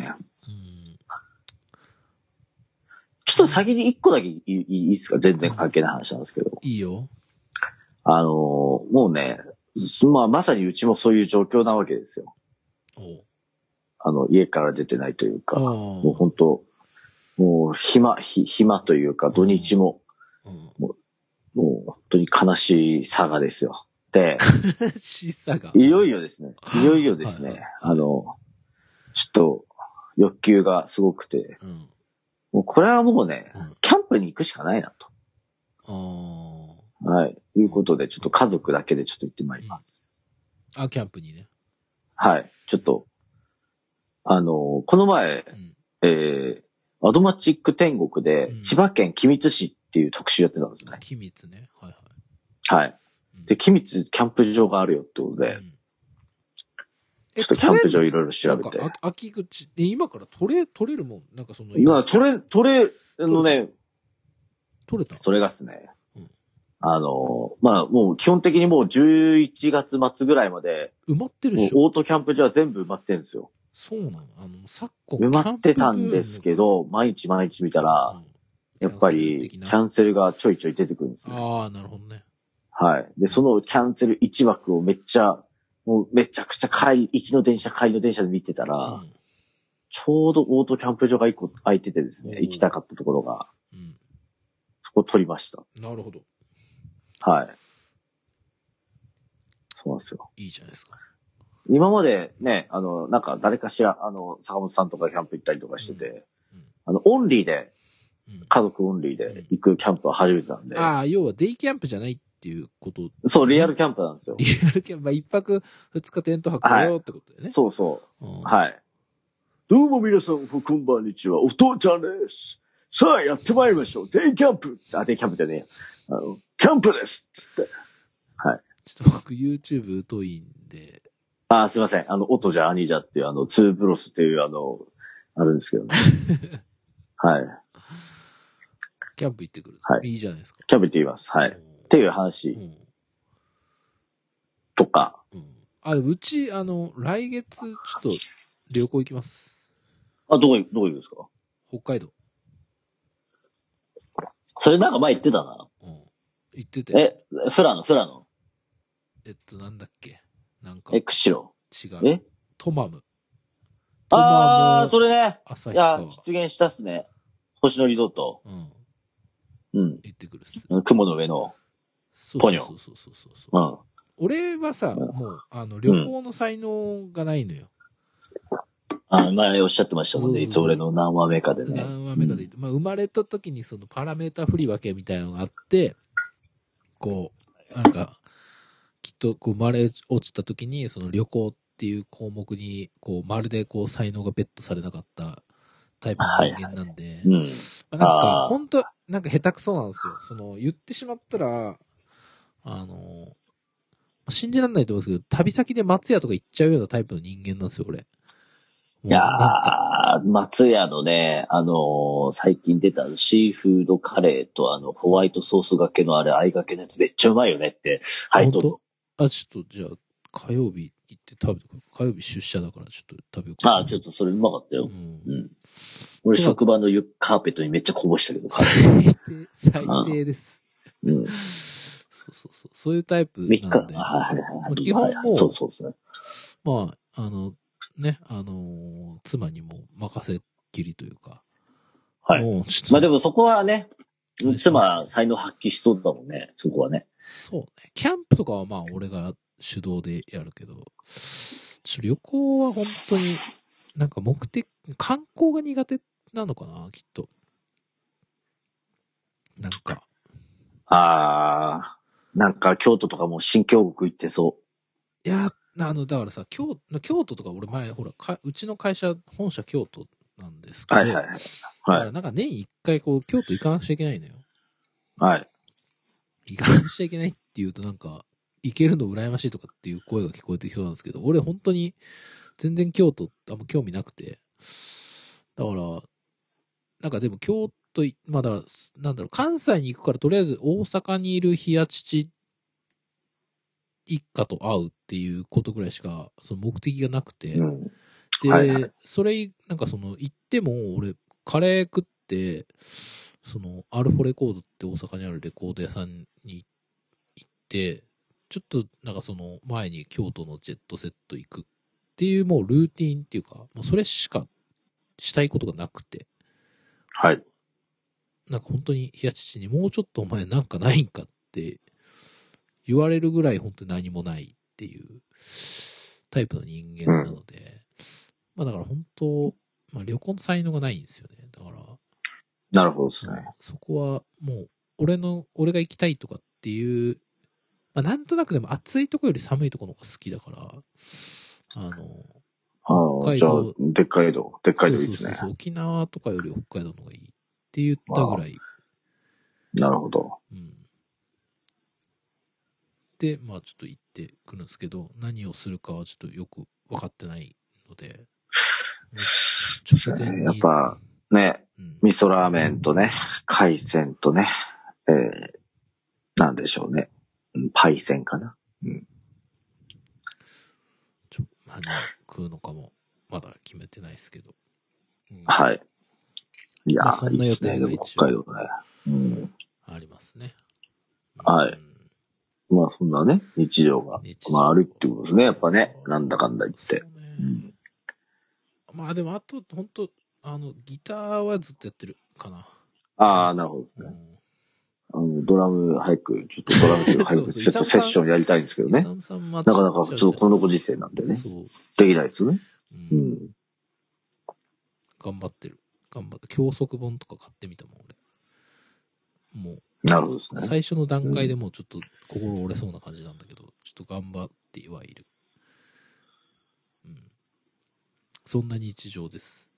S2: ちょっと先に一個だけいいいいですか？全然関係ない話なんですけど。
S1: うん。いいよ。
S2: あのーもうね、まあまさにうちもそういう状況なわけですよ。
S1: おう
S2: あの、家から出てないというか、もう本当もう暇、ひ暇というか土日も、
S1: うん。
S2: もう本当に悲しい差がですよ。で、
S1: しさが。
S2: いよいよですね、いよいよですね、
S1: はいはい
S2: あの、ちょっと欲求がすごくて、
S1: うん。
S2: もうこれはもうね
S1: うん、
S2: キャンプに行くしかないなと。
S1: あ
S2: はい。いうことで、ちょっと家族だけでちょっと行ってまいります。
S1: あ。あ、キャンプにね。
S2: はい。ちょっと、あの、この前、
S1: うん。
S2: えー、アドマチック天国で
S1: うん、
S2: 千葉県君津市っていう特集やってたんですね。
S1: 機密ね。はいはい。
S2: はい。
S1: うん
S2: で、君津キャンプ場があるよってことで、
S1: うん
S2: ちょっとキャンプ場い
S1: ろ
S2: ろいろ調べて。
S1: なんか、あ秋口、え、今から取れ、取れるもん？なんかその、
S2: まあ、それ、それ、あのね、
S1: 取れた？
S2: それがっすね
S1: うん。
S2: あの、まあ、もう基本的にもう11月末ぐらいまで、
S1: 埋まってるしょ？
S2: オートキャンプ場は全部埋まってるんですよ。
S1: そうなの？あの、昨今、
S2: 埋まってたんですけど、毎日毎日見たら、
S1: うん
S2: やっぱり、キ
S1: キ
S2: ャンセルがちょいちょい出てくるんですね。
S1: ああ、なるほどね。
S2: はい。で、そのキャンセル1枠をめっちゃ、もうめちゃくちゃ帰り、行きの電車、帰りの電車で見てたら、
S1: うん。
S2: ちょうどオートキャンプ場が1個空いててですね、
S1: うん
S2: 行きたかったところが、
S1: うん。
S2: そこ取りました。
S1: なるほど。
S2: はい。そうなんですよ。
S1: いいじゃないですか。
S2: 今までね、あの、なんか誰かしら、あの、坂本さんとかキャンプ行ったりとかしてて、
S1: うんうん
S2: あの、オンリーで、
S1: うん。
S2: 家族オンリーで行くキャンプは初めてなんで、
S1: ああ、要はデイキャンプじゃないっていうこと。
S2: そう、リアルキャンプなんですよ。<laughs>
S1: リアルキャンプ、まあ、一泊二日テント泊だよってことだよね。
S2: そうそう。
S1: うん
S2: はい。どうも皆さん、こんばんにちは。お父ちゃんです。さあ、やってまいりましょう。デイキャンプ。あ、デイキャンプじゃねえや。あの、キャンプですつって。
S1: ちょっと僕 YouTube 疎いんで、
S2: あ、すいません。あの、オトじゃ兄じゃっていう、あの、ツーブロスっていう、あの、あるんですけどね。<laughs> はい。
S1: キャンプ行ってくる。
S2: はい
S1: いいじゃないですか。
S2: キャンプって言います。はい。っていう話
S1: うん。
S2: とか。
S1: うん。あ、うち、あの、来月、ちょっと旅行行きます。
S2: あ、どこ、どこ行くんですか？
S1: 北海道。
S2: それなんか前言ってたな。
S1: うん。行ってて。
S2: え、フラノ、フラノ。
S1: えっと、なんだっけ？なんか、
S2: え、
S1: 違
S2: 釧路。
S1: う。
S2: え？
S1: トマム。
S2: あー、
S1: ト
S2: それね。いや出現したっすね。星野リゾート。
S1: うん。
S2: うん。
S1: 行ってくるっす。
S2: 雲の上の。ポニョ
S1: そうそうそうそうそう。
S2: うん。
S1: 俺はさ、
S2: うん
S1: もう、あの、旅行の才能がないのよ。
S2: あ、前おっしゃってましたもんね。いつ俺の何話目かでね。
S1: 何話目かで言って、まあ、生まれた時にそのパラメータ振り分けみたいなのがあって、こう、なんか、きっとこう生まれ落ちた時に、その旅行っていう項目に、こう、まるでこう、才能がベットされなかったタイプの人間なんで、
S2: うん。
S1: まあ、なんか
S2: あ、ー
S1: 本当なんか下手くそなんですよ。その、言ってしまったら、あの、信じられないと思うんですけど、旅先で松屋とか行っちゃうようなタイプの人間なんですよ、俺。
S2: いや
S1: なんか
S2: ー、松屋のね、あのー最近出たシーフードカレーとあの、ホワイトソースがけのあれ、合いがけのやつめっちゃうまいよねって。はい、どうぞ。
S1: あ、ちょっと、じゃあ、火曜日行って食べてくる。火曜日出社だからちょっと食べようかな。
S2: あ、ちょっとそれうまかったよ。
S1: うん
S2: う。ん。俺職場のゆカーペットにめっちゃこぼしたけど。
S1: 最低、最低です。
S2: うん。
S1: そうそうそう。そういうタイプなん
S2: 3
S1: で。
S2: 日、あはいはいはい
S1: 基本もう
S2: そうそうですね。
S1: まあ、あの、ね、あのー妻にも任せっきりというか。
S2: はい
S1: もう、ちょっと。
S2: まあでもそこはね妻、才能発揮しそうだもんね、そこはね。
S1: そうね。キャンプとかはまあ、俺が主導でやるけど、ちょ旅行は本当に、なんか目的、観光が苦手なのかな、きっと。なんか、
S2: あー、なんか京都とかも新京国行ってそ
S1: いや、あの、だからさ、京京都とか俺前、ほらか、うちの会社、本社京都なんですけど、
S2: はいはいはい。
S1: だか
S2: はい。
S1: らなんか年一回こう、京都行かなくちゃいけないのよ。
S2: はい。
S1: 行かなくちゃいけないって言うとなんか、行けるの羨ましいとかっていう声が聞こえてきそうなんですけど、俺本当に全然京都あんま興味なくて。だから、なんかでも京都い、まだ、なんだろう、関西に行くからとりあえず大阪にいる冷や父一家と会うっていうことぐらいしか、その目的がなくて。
S2: うん。
S1: で、
S2: はいはい
S1: それ、なんかその、行っても、俺、カレー食って、その、アルフォレコードって大阪にあるレコード屋さんに行って、ちょっと、なんかその、前に京都のジェットセット行くっていう、もうルーティンっていうか、もうそれしかしたいことがなくて、
S2: はい。
S1: なんか本当に、冷や父にもうちょっとお前なんかないんかって言われるぐらい本当に何もないっていうタイプの人間なので、まあだから本当、まあ旅行の才能がないんですよね。だから、
S2: なるほどですね。
S1: そこはもう、俺の、俺が行きたいとかっていう、まあなんとなくでも暑いとこより寒いとこの方が好きだから、あの、北海道、
S2: でっかい道。でっかい道いいですね
S1: そうそう。沖縄とかより北海道の方がいいって言ったぐらい、
S2: なるほど。
S1: うん。で、まあちょっと行ってくるんですけど、何をするかはちょっとよく分かってないので、直前に。
S2: やっぱ、ね、
S1: うん、
S2: 味噌ラーメンとね、海鮮とね、えー、なんでしょうね。うんパイセンかな。
S1: ちょ何を食うのかも、まだ決めてないですけど。うん
S2: はい。いや
S1: まあそ
S2: ー、
S1: んない予定が一応
S2: 北海道ね。うん。
S1: ありますね。
S2: はい
S1: うん
S2: まあそんなね、日常がまああるってことですね。やっぱね、なんだかんだ言って。
S1: ね
S2: うん。
S1: まあでも、あと、本当あの、ギターはずっとやってるかな。
S2: ああ、なるほどですね。
S1: うん
S2: あの、ドラム早く、ちょっとドラムっていうか早く、<laughs>
S1: そうそう
S2: ちょっとセッションやりたいんですけどね。
S1: イサムさんま
S2: なかなか、ちょっとこのご時世なんでね。
S1: そう。
S2: できないですよね。
S1: う
S2: うんん。
S1: 頑張ってる。頑張って。教則本とか買ってみたもん、俺。もう、
S2: なるほどですね。
S1: 最初の段階でもうちょっと心折れそうな感じなんだけど、ちょっと頑張ってはいる。うん。そんな日常です。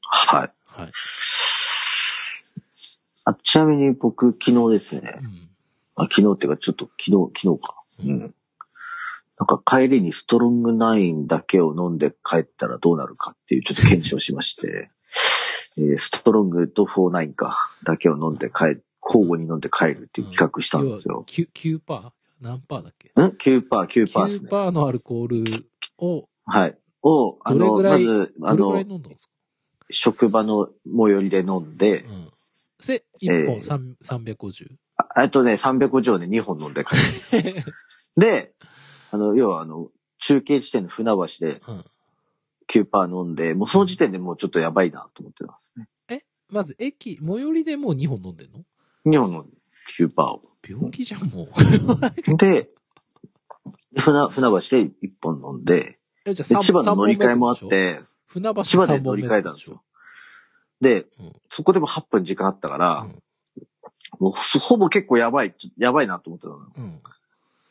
S2: はい。
S1: はい。
S2: あ、ちなみに僕、昨日ですね
S1: う。ん。
S2: あ昨日っていうか、ちょっと昨日、昨日か。うん。なんか帰りにストロングナインだけを飲んで帰ったらどうなるかっていうちょっと検証しまして、<laughs> えーストロングとフォーナインか、だけを飲んで帰、交互に飲んで帰るっていう企画したんですよ。
S1: 9、9パー？何パーだっけ？
S2: ん ?9%、9%です
S1: 9
S2: ね。
S1: パーのアルコールを、
S2: はい。を、あの、まず、あの、職場の最寄りで飲んで、
S1: うん。せ、1本3 350。
S2: ああとね、300錠で2本飲んで帰る。<laughs> で、あの、要はあの、中継地点の船橋で
S1: うん。
S2: 9%飲んで、もうその時点でもうちょっとやばいなと思ってますね。
S1: まず、駅、最寄りでもう2本飲んでんの
S2: ？2本飲んで9%を。
S1: 病気じゃん、もう。
S2: で、船、船橋で1本飲んで、
S1: え、じゃあ
S2: で千葉の乗り換えもあっ
S1: て船橋
S2: 千葉で
S1: 3本目
S2: 乗り換えたんですよ。で、
S1: うん
S2: そこでも8分時間あったから、
S1: うん
S2: もうほほぼ結構やばい、やばいなと思ってたの。
S1: うん。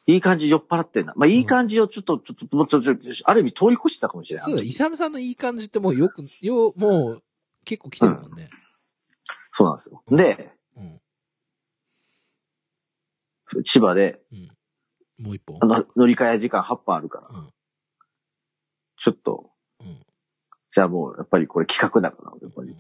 S2: いい感じ酔っ払ってんな。まあ、いい感じをちょっと、ちょっと、もうちょっと、ある意味通り越してたかもしれない。
S1: そうだ、イサムさんのいい感じってもうよく、よ、もう、結構来てるもんね。
S2: そうなんですよ。で、
S1: うん。
S2: 千葉で、
S1: うん。もう一本
S2: あ。の、乗り換え時間8分あるから、
S1: うん。
S2: ちょっと、
S1: うん。
S2: じゃあもう、やっぱりこれ企画だから、やっぱり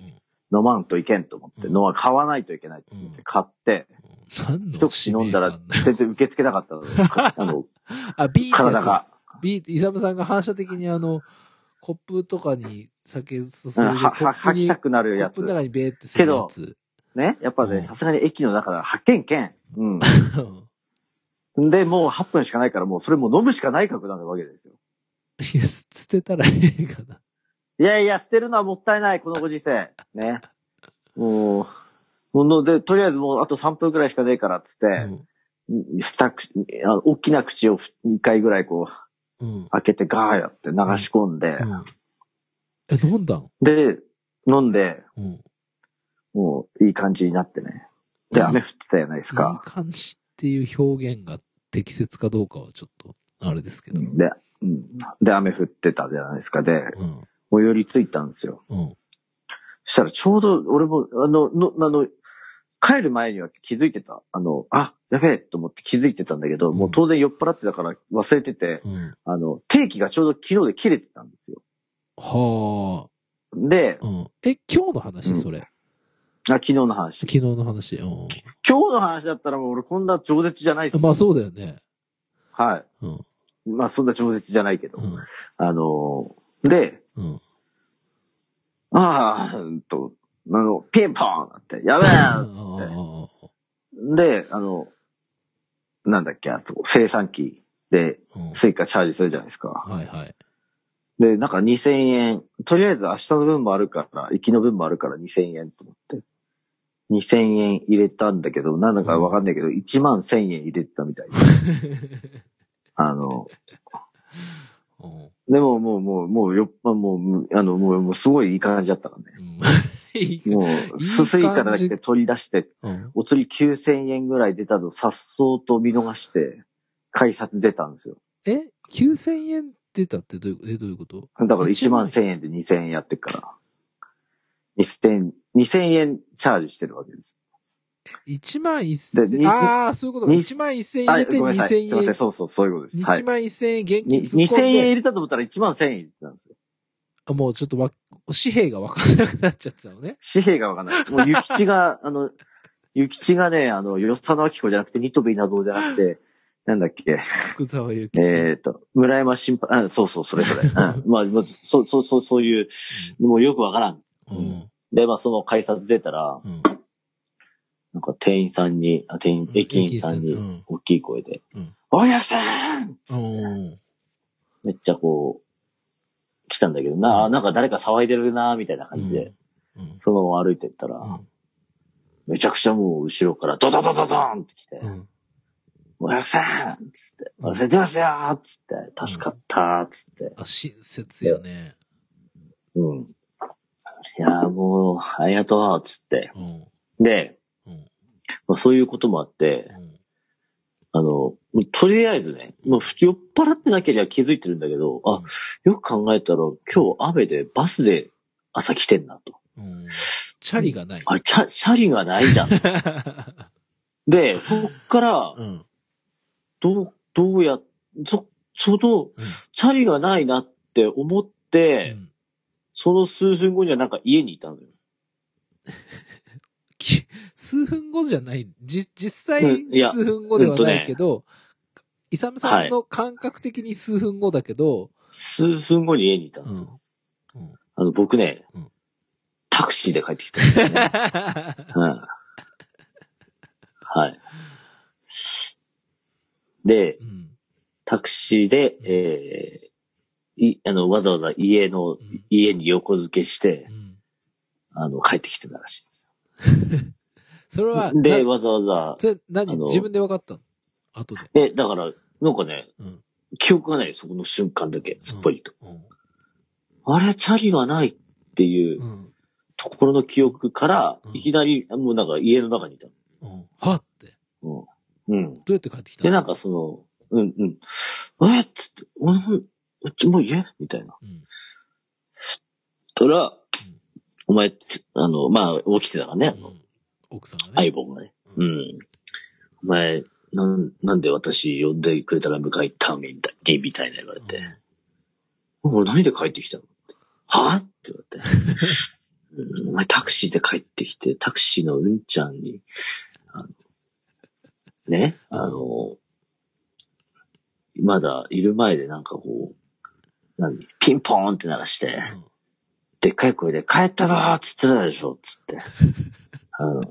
S2: 飲まんといけんと思って、
S1: うん
S2: 飲ま、買わないといけないと思って、買って、一口飲んだら全然受け付けなかったの。か <laughs> あの、
S1: あ、ビーってやつ
S2: 体が。
S1: ビーって、イサムさんが反射的にあの、コップとかに酒注い
S2: は、吐きたくな
S1: コ
S2: るやつ
S1: ップの。中にベーってするやつ。
S2: ね。やっぱね、
S1: うん
S2: さすがに駅の中だ、発見けん。うん。で、もう8分しかないから、もうそれもう飲むしかない覚悟なわけですよ。
S1: いや、す捨てたらええかな。
S2: いやいや、捨てるのはもったいない、このご時世。ね。もう、もので、とりあえずもうあと3分くらいしかねえからっつって、
S1: うん。
S2: 二口、あの大きな口を2回ぐらいこう、
S1: うん。
S2: 開けてガーやって流し込んで、
S1: うん。え、飲んだん？
S2: で、飲んで、
S1: うん。
S2: もういい感じになってね。で、
S1: うん
S2: 雨降ってたじゃないです
S1: いい
S2: か。
S1: 感じっていう表現が適切かどうかはちょっと、あれですけど。
S2: で、うん。で、雨降ってたじゃないですか。で、
S1: うん。
S2: 最寄り着いたんですよ。
S1: うん。
S2: したらちょうど俺も、あの、の、あの、帰る前には気づいてた。あの、あ、やべえと思って気づいてたんだけど、もう当然酔っ払ってたから忘れてて、
S1: うん。
S2: あの、定期がちょうど昨日で切れてたんですよ。
S1: は
S2: で
S1: あ。、うん。え、今日の話？
S2: うん
S1: それ。
S2: あ、昨日の話。
S1: 昨日の話。うん。
S2: 今日の話だったらもう俺こんな饒舌じゃないっす。
S1: まあそうだよね。
S2: は
S1: うん。
S2: い。まあそんな饒舌じゃないけど。
S1: うん。
S2: あのー、で、
S1: うん。
S2: ああ、うんと、あの、ピンポーンって、やべえっつって。で、あの、なん。だっけ、あと、生産機でスイカチャージするじゃないですか。
S1: はいはい。
S2: で、なん。か2000円、とりあえず明日の分もあるから、行きの分もあるから2000円と思って。2000円入れたん。だけど、なん。だかわかん。ないけど、1万1000円入れてたみたいで。あの、でももう、もう、もう、よっぱ、もう、あの、もう、もうすごいいい感じだったからね。もう、<laughs>
S1: いい感じ
S2: すスイカだけ取り出して、
S1: うん
S2: お釣り9000円ぐらい出たの、さっそうと見逃して、改札出たんですよ。
S1: え ?9000 円出たってどういう、え、どういうこと？
S2: だから1万1000円で2000円やってっから。2000、2000円チャージしてるわけです。
S1: 1万
S2: で
S1: 1000
S2: に
S1: ああ、そういうことか。
S2: に
S1: 1万1000円
S2: あ
S1: 入れて
S2: ごめんなさい。
S1: 2000
S2: すいません。
S1: 円。
S2: そうそう、そういうことです。は
S1: 1
S2: い。
S1: 万1000円現
S2: に
S1: 金突っ込
S2: 2000
S1: んで、
S2: 円入れたと思ったら1万1000円入れてたんですよ。
S1: あもうちょっとわ、紙幣がわからなくなっちゃってたのね。
S2: 紙幣がわかんない。もう、ゆきちが、<laughs> あの、ゆきちがね、あの、よさのあきこじゃなくて、ニトビなぞじゃなくて、なんだっけ、
S1: 福沢諭吉。
S2: えっ、と、村山審判、あ、そうそう、それそれ。うん。<laughs> まあ、まあそう、そう、そう、そういう、もうよくわからん。
S1: うん。
S2: で、まあ、その改札出たら、
S1: うん。
S2: なんか店員さんに、あ、店員、駅員さんに
S1: うん、
S2: 大きい声で、
S1: うん
S2: おやさん
S1: うん。
S2: めっちゃこう、来たんだけど、な、あなんか誰か騒いでるな、みたいな感じで、
S1: うん。
S2: そのまま歩いてったら、
S1: うん。
S2: めちゃくちゃもう後ろからドドドドドーンって来て、
S1: うん。
S2: おやさんつって、
S1: うん
S2: 忘れてますよーつって、助かったーつって、
S1: あ、親切やね。
S2: うん。いやーもう、ありがとうつって。
S1: うん。
S2: で、
S1: うん。
S2: まあ、そういうこともあって、
S1: うん。
S2: あの、とりあえずね、もう酔っ払ってなければ気づいてるんだけど、あ、よく考えたら今日雨でバスで朝来てんなと。
S1: うん。チャリがない。
S2: あれ、チャ、シャリがないじゃん。<laughs> で、そっから、
S1: うん。
S2: どう、どうや、そ、その、
S1: うん
S2: チャリがないなって思って、
S1: うん
S2: その数分後にはなんか家にいたのよ。<laughs>
S1: き数分後じゃない。じ、実際数分後ではないけど、イサムさんの感覚的に数分後だけど、
S2: 数分後に家にいたんですよ。
S1: うん。うん。
S2: あの、僕ね、
S1: うん
S2: タクシーで帰ってきたんですよね。<laughs> うんはい。で、
S1: うん。
S2: タクシーで、えー、い、あの、わざわざ家の、
S1: うん
S2: 家に横付けして
S1: う、ん。
S2: あの、帰ってきてたらしい <laughs>
S1: それは、
S2: よ。で、
S1: な
S2: わざわざ、
S1: それ何？自分で分かったの？後で。
S2: え、だから、なんかね、
S1: うん。
S2: 記憶がない、そこの瞬間だけ、すっぽりと。
S1: うん。
S2: あれ、チャリがないっていう
S1: うん。
S2: ところの記憶から
S1: う、ん
S2: いきなり、もうなんか家の中にいた
S1: うん。はって。
S2: の。うん。うん。
S1: どうやって帰ってきた
S2: で、
S1: の
S2: なんかその、うん、うん。えっつって、おなうちもう家？みたいな。
S1: うん。
S2: たら、お前、つあの、まあ、起きてたからね、あの
S1: うん奥さんがね。
S2: 相棒がね。うん。お前、なん、なんで私呼んでくれたら迎え行ったみたいに、みたいな言われて。俺何で帰ってきたのはって言われて。うんお前タクシーで帰ってきて、タクシーのうんちゃんに、あのね、あの、まだいる前でなんかこう、何？ピンポーンって鳴らして、
S1: うん
S2: でっかい声で帰ったぞーっつってたでしょっつって。あの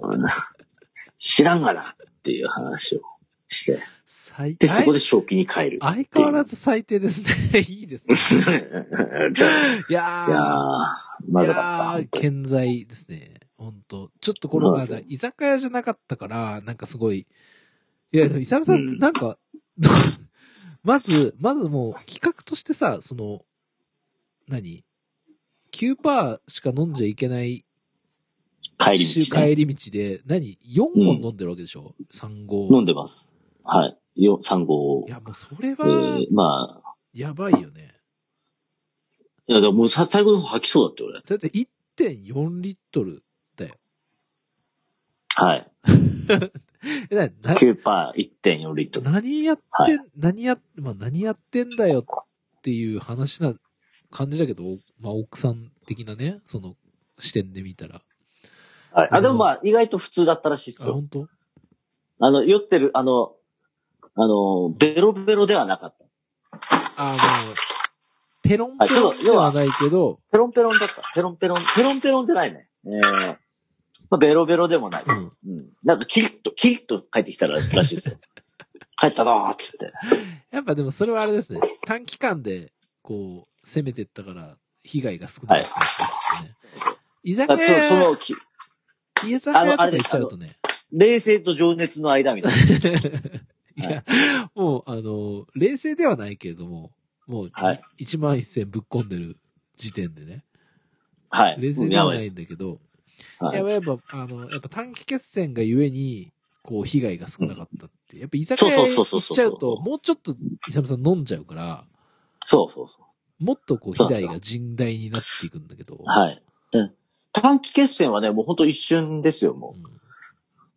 S2: 知らんがなっていう話をして。
S1: 最
S2: で、そこで正気に帰る。
S1: 相変わらず最低ですね。<laughs> いいですね。<laughs>
S2: じゃあ、
S1: いやー。
S2: いやー、まずか
S1: いやー、
S2: った。
S1: 健在ですね。本当ちょっとこのなんか
S2: そうなんで、
S1: 居酒屋じゃなかったから、なんかすごい、いや、でも、イサムさん、
S2: うん
S1: なんか、<laughs> まず、まずもう、企画としてさ、その、何？?9% しか飲んじゃいけない
S2: 帰り道、ね。
S1: 帰り道で、何 ?4 本飲んでるわけでしょ、?3 号。
S2: 飲んでます。はい。よ、3号
S1: い。や、もうそれ
S2: え
S1: は、
S2: ー、まあ、
S1: やばいよね。
S2: いや、でももうさ最後の方吐きそうだって俺。
S1: だって、行っ1.4リットルだよ。
S2: はい。<laughs>
S1: え、な、な、
S2: 9パー1.4リットル。
S1: 何やってん、
S2: はい
S1: 何や、まあ何やってんだよっていう話な感じだけど、まあ奥さん的なね、その視点で見たら。
S2: はい。あ、でもまあ、意外と普通だったらしいで
S1: あ、
S2: すよ。
S1: 本当？
S2: あの、酔ってる、あの、あの、ベロベロではなかった。
S1: あの、ペロンペロンではないけど、
S2: ペロンペロンだった。ペロンペロン、ペロンペロンってないね。えー、まあ、ベロベロでもない。
S1: うん。
S2: うん。なんか、キリッと、キリッと帰ってきたららしいですよ。<laughs> 帰ったなーっつって。
S1: やっぱでもそれはあれですね。短期間で、こう、攻めてったから、被害が少なかったんですね。居酒
S2: あそそ
S1: 屋居酒屋とか行っちゃうとね。
S2: 冷静と情熱の間みたい <laughs>
S1: いや、もう、あの、冷静ではないけれども、もう、
S2: はい
S1: 1万1000ぶっ込んでる時点でね、
S2: な。はい。
S1: 冷静
S2: うん
S1: ではない。んだけど、
S2: はい
S1: やっぱ、あの、やっぱ短期決戦がゆえに、こう、被害が少なかったって。やっぱ居酒屋行っちゃうと、もうちょっと、イサムさん飲んじゃうから、
S2: そうそうそう。
S1: もっとこう、被害が甚大になっていくんだけど、
S2: はい。で短期決戦はね、もうほんと一瞬ですよ、も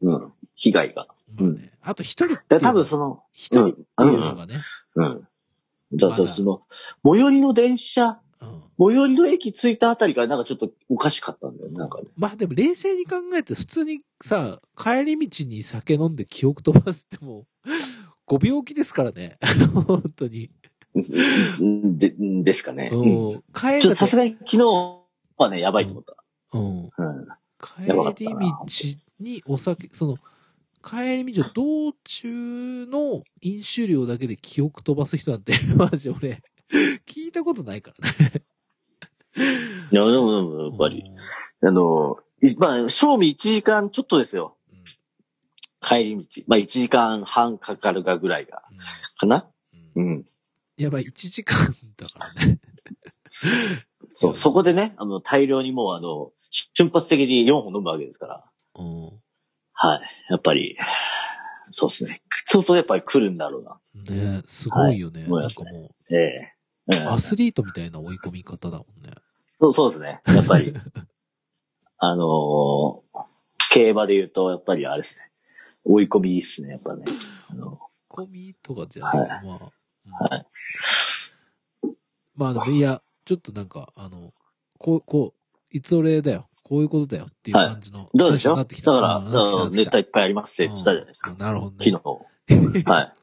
S1: うん
S2: う。うん。被害が。
S1: まあね、あと一人って
S2: 多分その、
S1: 一人っていうのがね、
S2: うん。
S1: だ
S2: その、最寄りの電車、
S1: うん
S2: 最寄りの駅着いたあたりからなんかちょっとおかしかったんだよね、なんかね。
S1: まあでも冷静に考えて普通にさ、帰り道に酒飲んで記憶飛ばすってもう、ご病気ですからね。<laughs> 本当に。
S2: うんで、ですかね。うん
S1: うん。帰
S2: ちょっとさすがに昨日はね、やばいと思った。
S1: うん。
S2: うん。
S1: 帰り道にお酒、その、帰り道を道中の飲酒量だけで記憶飛ばす人なんて、マジ俺、聞いたことないからね。
S2: いや、でも、でもやっぱり、あの、いまあ、賞味1時間ちょっとですよ。
S1: うん。
S2: 帰り道。まあ、1時間半かかるかぐらいが、
S1: うん
S2: かな？
S1: うん
S2: うん。
S1: やばい、1時間だからね。<laughs>
S2: そう、そこでね、あの、大量にもう、あの、瞬発的に4本飲むわけですから。
S1: うん。
S2: はい。やっぱり、そうですね。相当やっぱり来るんだろうな。
S1: ねすごいよね。
S2: はい
S1: なんかも
S2: えええ
S1: アスリートみたいな追い込み方だもんね。
S2: そう、そうですね。やっぱり。<laughs> あのー競馬で言うと、やっぱりあれですね。追い込みですね、やっぱね。あの
S1: 込みとかじゃないけど、まあ。うん
S2: はい。
S1: まあでも、いや、ちょっとなんか、あの、こう、こう、いつ俺だよ。こういうことだよっていう感じの。
S2: どうでしょう？
S1: なってきた
S2: だから、
S1: うん
S2: ネタいっぱいありますって言ってたじゃないですか。
S1: うんなるほどね。
S2: 昨日。はい。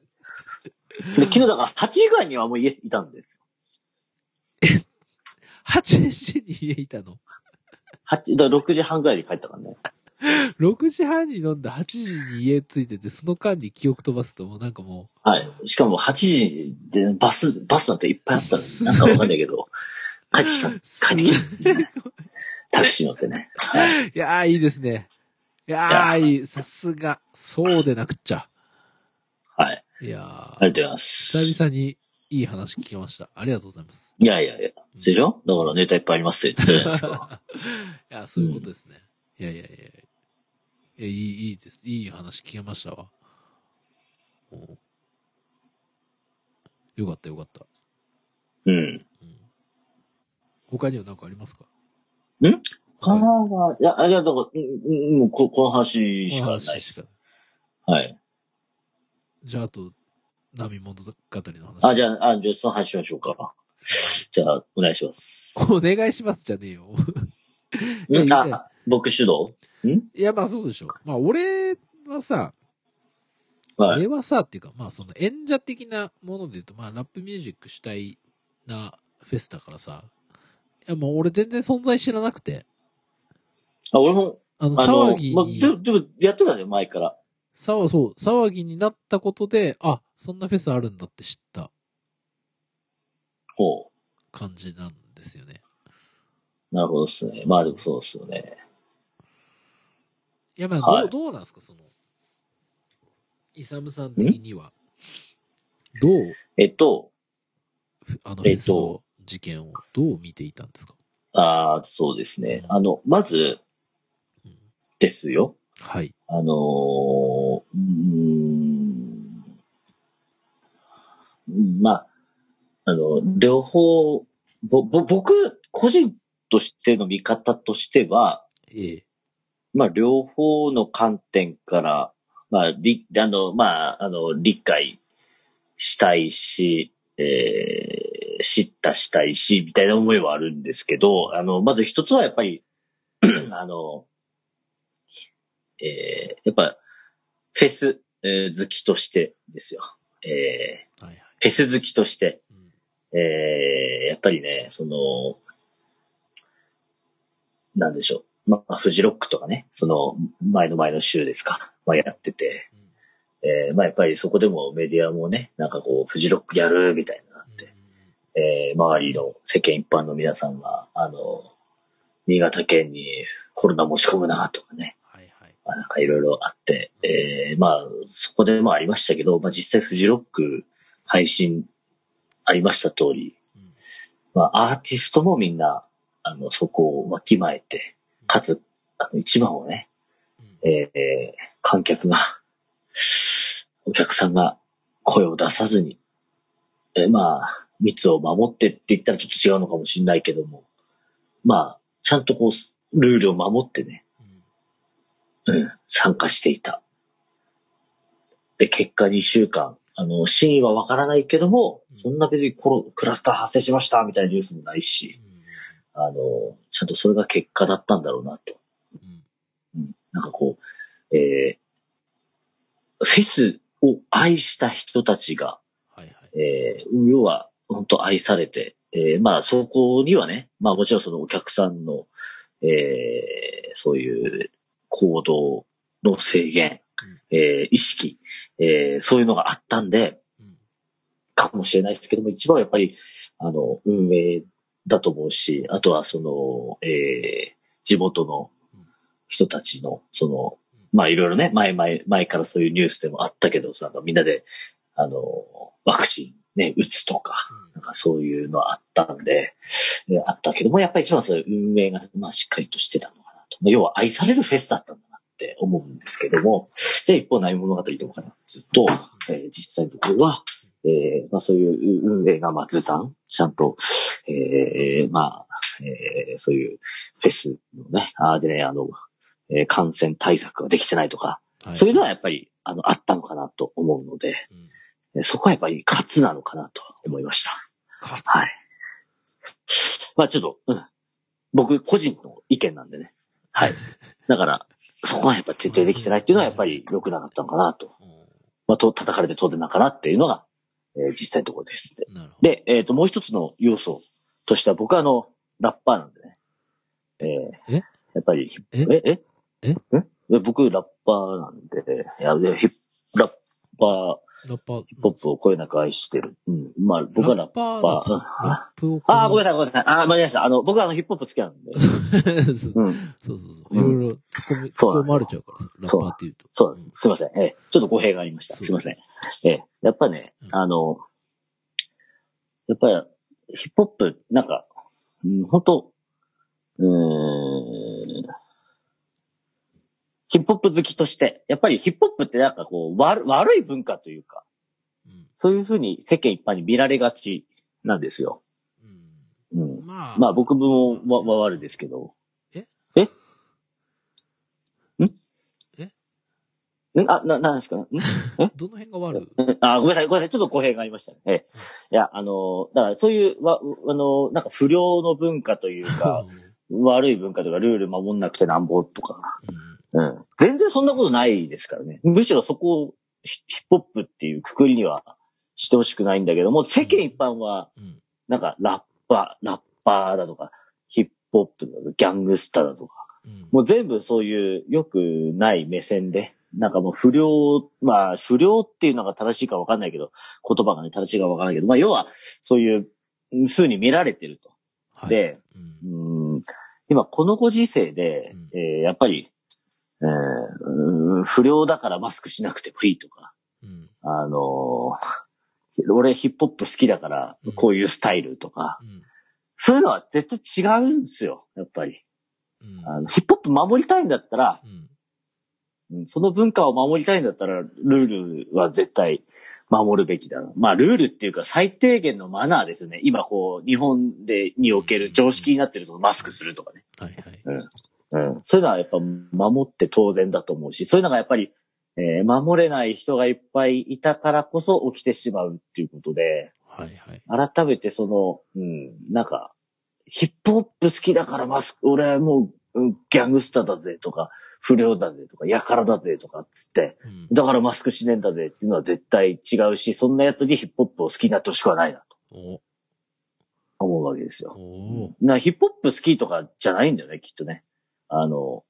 S2: で昨日だから8時ぐらいにはもう家いたんです。
S1: 8時に家いたの
S2: ？8、だから6時半ぐらいに帰ったからね。<laughs>
S1: 6時半に飲んで8時に家着いてて、その間に記憶飛ばすともうなんかも
S2: はい。しかも8時でバス、バスなんていっぱいあったのに、なんかわかんないけど、帰ってきた、
S1: う、
S2: 帰ってきた、ね。<laughs> タクシー乗ってね。はい。
S1: いやー、いいですね。いやー、いい。さすが。そうでなくっちゃ。
S2: はい。
S1: いやー、
S2: ありがとうございます。
S1: 久々にいい話聞きました。ありがとうございます。
S2: いやいやいや。そうでしょ？だからネタいっぱいありますって言ってたじゃないですか。<laughs>
S1: いや、そういうことですね。いやいやいやいや。いや、いい、いいです。いい話聞けましたわ。うんよかったよかった。
S2: うん。
S1: 他には何かありますか？
S2: かは、いや、ありがとう。うんうんもうこ、この話しかないです。はい。
S1: じゃあ、あと、波物語の話。
S2: あ、じゃあ、あ、じゃあその話しましょうか。じゃあ、お願いします。
S1: お願いしますじゃねえよ。
S2: うん、
S1: いや
S2: あ、僕主導？
S1: いや、まあそうでしょ。まあ俺はさ、
S2: はい。
S1: 俺はさっていうか、まあその演者的なもので言うと、まあラップミュージック主体なフェスだからさ、いやもう俺全然存在知らなくて、
S2: あ、俺も、
S1: あの、騒ぎ
S2: まあ、
S1: に、
S2: でも、でも、やってたね、前から。
S1: 騒、そう、騒ぎになったことで、あ、そんなフェスあるんだって知った
S2: ほ
S1: 感じなんですよね。
S2: う。なるほどですね。まあでもそうですよね。
S1: いや、まあ、
S2: はい
S1: どう、どうなんですか、その、イサムさん的には、どう、
S2: えっと、
S1: あのフ
S2: えっと
S1: 事件をどう見ていたんですか？
S2: ああ、そうですね。あの、まず
S1: うん、
S2: ですよ。
S1: はい。
S2: あのー、うーん、まあ、あの、両方、ぼ、ぼ、僕、個人としての見方としては、
S1: ええ。
S2: まあ、両方の観点から、まあ、り、あの、まあ、あの、理解したいし、えー、知ったしたいし、みたいな思いはあるんですけど、あの、まず一つはやっぱり、<clears throat> あの、えー、やっぱ、フェス、えー好きとしてですよ。えー、
S1: はいはい。
S2: フェス好きとして、
S1: うん
S2: えー、やっぱりね、その、なんでしょう。まあ、フジロックとかね、その、前の前の週ですか、まあ、やってて、えー、まあ、やっぱりそこでもメディアもね、なんかこう、フジロックやるみたいになって、えー、周りの世間一般の皆さんが、あの、新潟県にコロナ持ち込むなとかね、
S1: はいはい。
S2: まあなんかいろいろあって、えー、まあ、そこでもありましたけど、まあ実際フジロック配信ありました通り、
S1: うん。
S2: まあアーティストもみんな、あの、そこをわきまえて、かつ、あの、一番をね、
S1: うん。
S2: えー、観客が、お客さんが声を出さずに、えーまあ、密を守ってって言ったらちょっと違うのかもしれないけども、まあ、ちゃんとこう、ルールを守ってね、
S1: うん。
S2: うん、参加していた。で、結果2週間、あの、真意はわからないけども
S1: うん、
S2: そんな別にコロクラスター発生しましたみたいなニュースもないし、あの、ちゃんとそれが結果だったんだろうなと。
S1: うん
S2: うん、なんかこう、えー、フェスを愛した人たちが、
S1: はいはい。
S2: えー、要は、本当愛されて、えー、まあ、そこにはね、まあもちろんそのお客さんの、えー、そういう行動の制限、えー、意識、えー、そういうのがあったんで、
S1: うん
S2: かもしれないですけども、一番はやっぱり、あの、運営だと思うし、あとはその、えー、地元の人たちの、その、まあいろいろね、前前、前からそういうニュースでもあったけど、なんかみんなで、あの、ワクチンね、打つとか、なんかそういうのあったんで、えーあったけども、やっぱり一番そういう運営が、まあしっかりとしてたのかなと。まあ要は愛されるフェスだったんだなって思うんですけども、で、一方、内物語どうかなっていうと、えー実際のところは、えーまあそういう運営がまあずさん、ちゃんと、えーまあ、えーそういうフェスのね、あーでね、あの、えー感染対策ができてないとか、
S1: はい
S2: そういうのはやっぱり、あの、あったのかなと思うので、
S1: うん
S2: えーそこはやっぱり勝つなのかなと思いました。
S1: 勝つ
S2: はい。まあちょっと、うん。僕個人の意見なんでね。はい。だから、そこはやっぱ徹底できてないっていうのはやっぱり良くなかったのかなと。
S1: うん
S2: まあ、と叩かれて当然なのかなっていうのが、えー実際のところです。でえっ、と、もう一つの要素としては僕はあの、ラッパーなんでね。えー
S1: え？
S2: やっぱり、
S1: え？
S2: え？え？
S1: え？
S2: え？僕ラッパーなんで、いや、でヒップラッパー、
S1: ラッパー、
S2: ヒップホップをこよなく愛してる。うん。まあ、僕はラッパー。
S1: ラッパー
S2: うん
S1: ラップを。
S2: ああ、ごめん
S1: な
S2: なさい、ごめんなさい。ああ、間に合いました。あの、僕はあの、ヒップホップ好きなんで。
S1: い。<laughs> そうそう
S2: うん。
S1: そうそう。いろいろ突っ込み、突っ込まれちゃうからさ、ラッパーって言うと。
S2: そうです。すいません。ええ、ちょっと語弊がありました。すいません。ええ、やっぱね、
S1: うん
S2: あの、やっぱり、ヒップホップ、なんか、うん、本当うーん、ヒップホップ好きとして、やっぱりヒップホップってなんかこう、悪悪い文化というか、
S1: うん
S2: そういうふうに世間一般に見られがちなんですよ。
S1: うん
S2: うん。
S1: まあ、
S2: まあ僕もわ、わ、悪いですけど。
S1: え？
S2: え？ん？
S1: え
S2: ん？あ、な、なんですか？<laughs> ん？<laughs>
S1: どの辺が悪い？
S2: うん。あ、ごめんなさい、ごめんなさい。ちょっと語弊がありましたね。ええ。いや、あの、だからそういう、わ、あの、なんか不良の文化というか、悪い文化とかルール守んなくてなんぼとか、
S1: うん。
S2: うん。全然そんなことないですからね。むしろそこをヒヒップホップっていうくくりにはしてほしくないんだけども、世間一般は、
S1: うん。
S2: なんかラッパー、ラッパーだとか、ヒップホップだとか、ギャングスターだとか、
S1: うん。
S2: もう全部そういう良くない目線で、なんかもう不良、まあ不良っていうのが正しいかわかんないけど、言葉がね正しいかわかんないけど、まあ要はそういう風に見られてると。
S1: はい。
S2: で、
S1: うん。
S2: うん今このご時世で、
S1: うん。
S2: えーやっぱり、えーうん不良だからマスクしなくてもいいとか、
S1: うん。
S2: あのー俺ヒップホップ好きだから
S1: うん。
S2: こういうスタイルとか、
S1: うん。
S2: そういうのは絶対違うんですよ、やっぱり。
S1: うん。
S2: あのヒップホップ守りたいんだったら、その文化を守りたいんだったら、ルールは絶対守るべきだな。まあ、ルールっていうか最低限のマナーですよね。今こう、日本で、における常識になってるそのマスクするとかね。
S1: はいはい。
S2: うん。そういうのはやっぱ守って当然だと思うし、そういうのがやっぱり、えー守れない人がいっぱいいたからこそ起きてしまうっていうことで、
S1: はいはい。
S2: 改めてその、うん、なんか、ヒップホップ好きだからマスク、俺はもう、うんギャングスターだぜとか、不良だぜとか、やからだぜとかっつって、
S1: うん。
S2: だからマスクしねえんだぜっていうのは絶対違うし、そんな奴にヒップホップを好きになってほしくはないなと
S1: お
S2: 思うわけですよ。
S1: お
S2: なヒップホップ好きとかじゃないんだよね、きっとね。あの、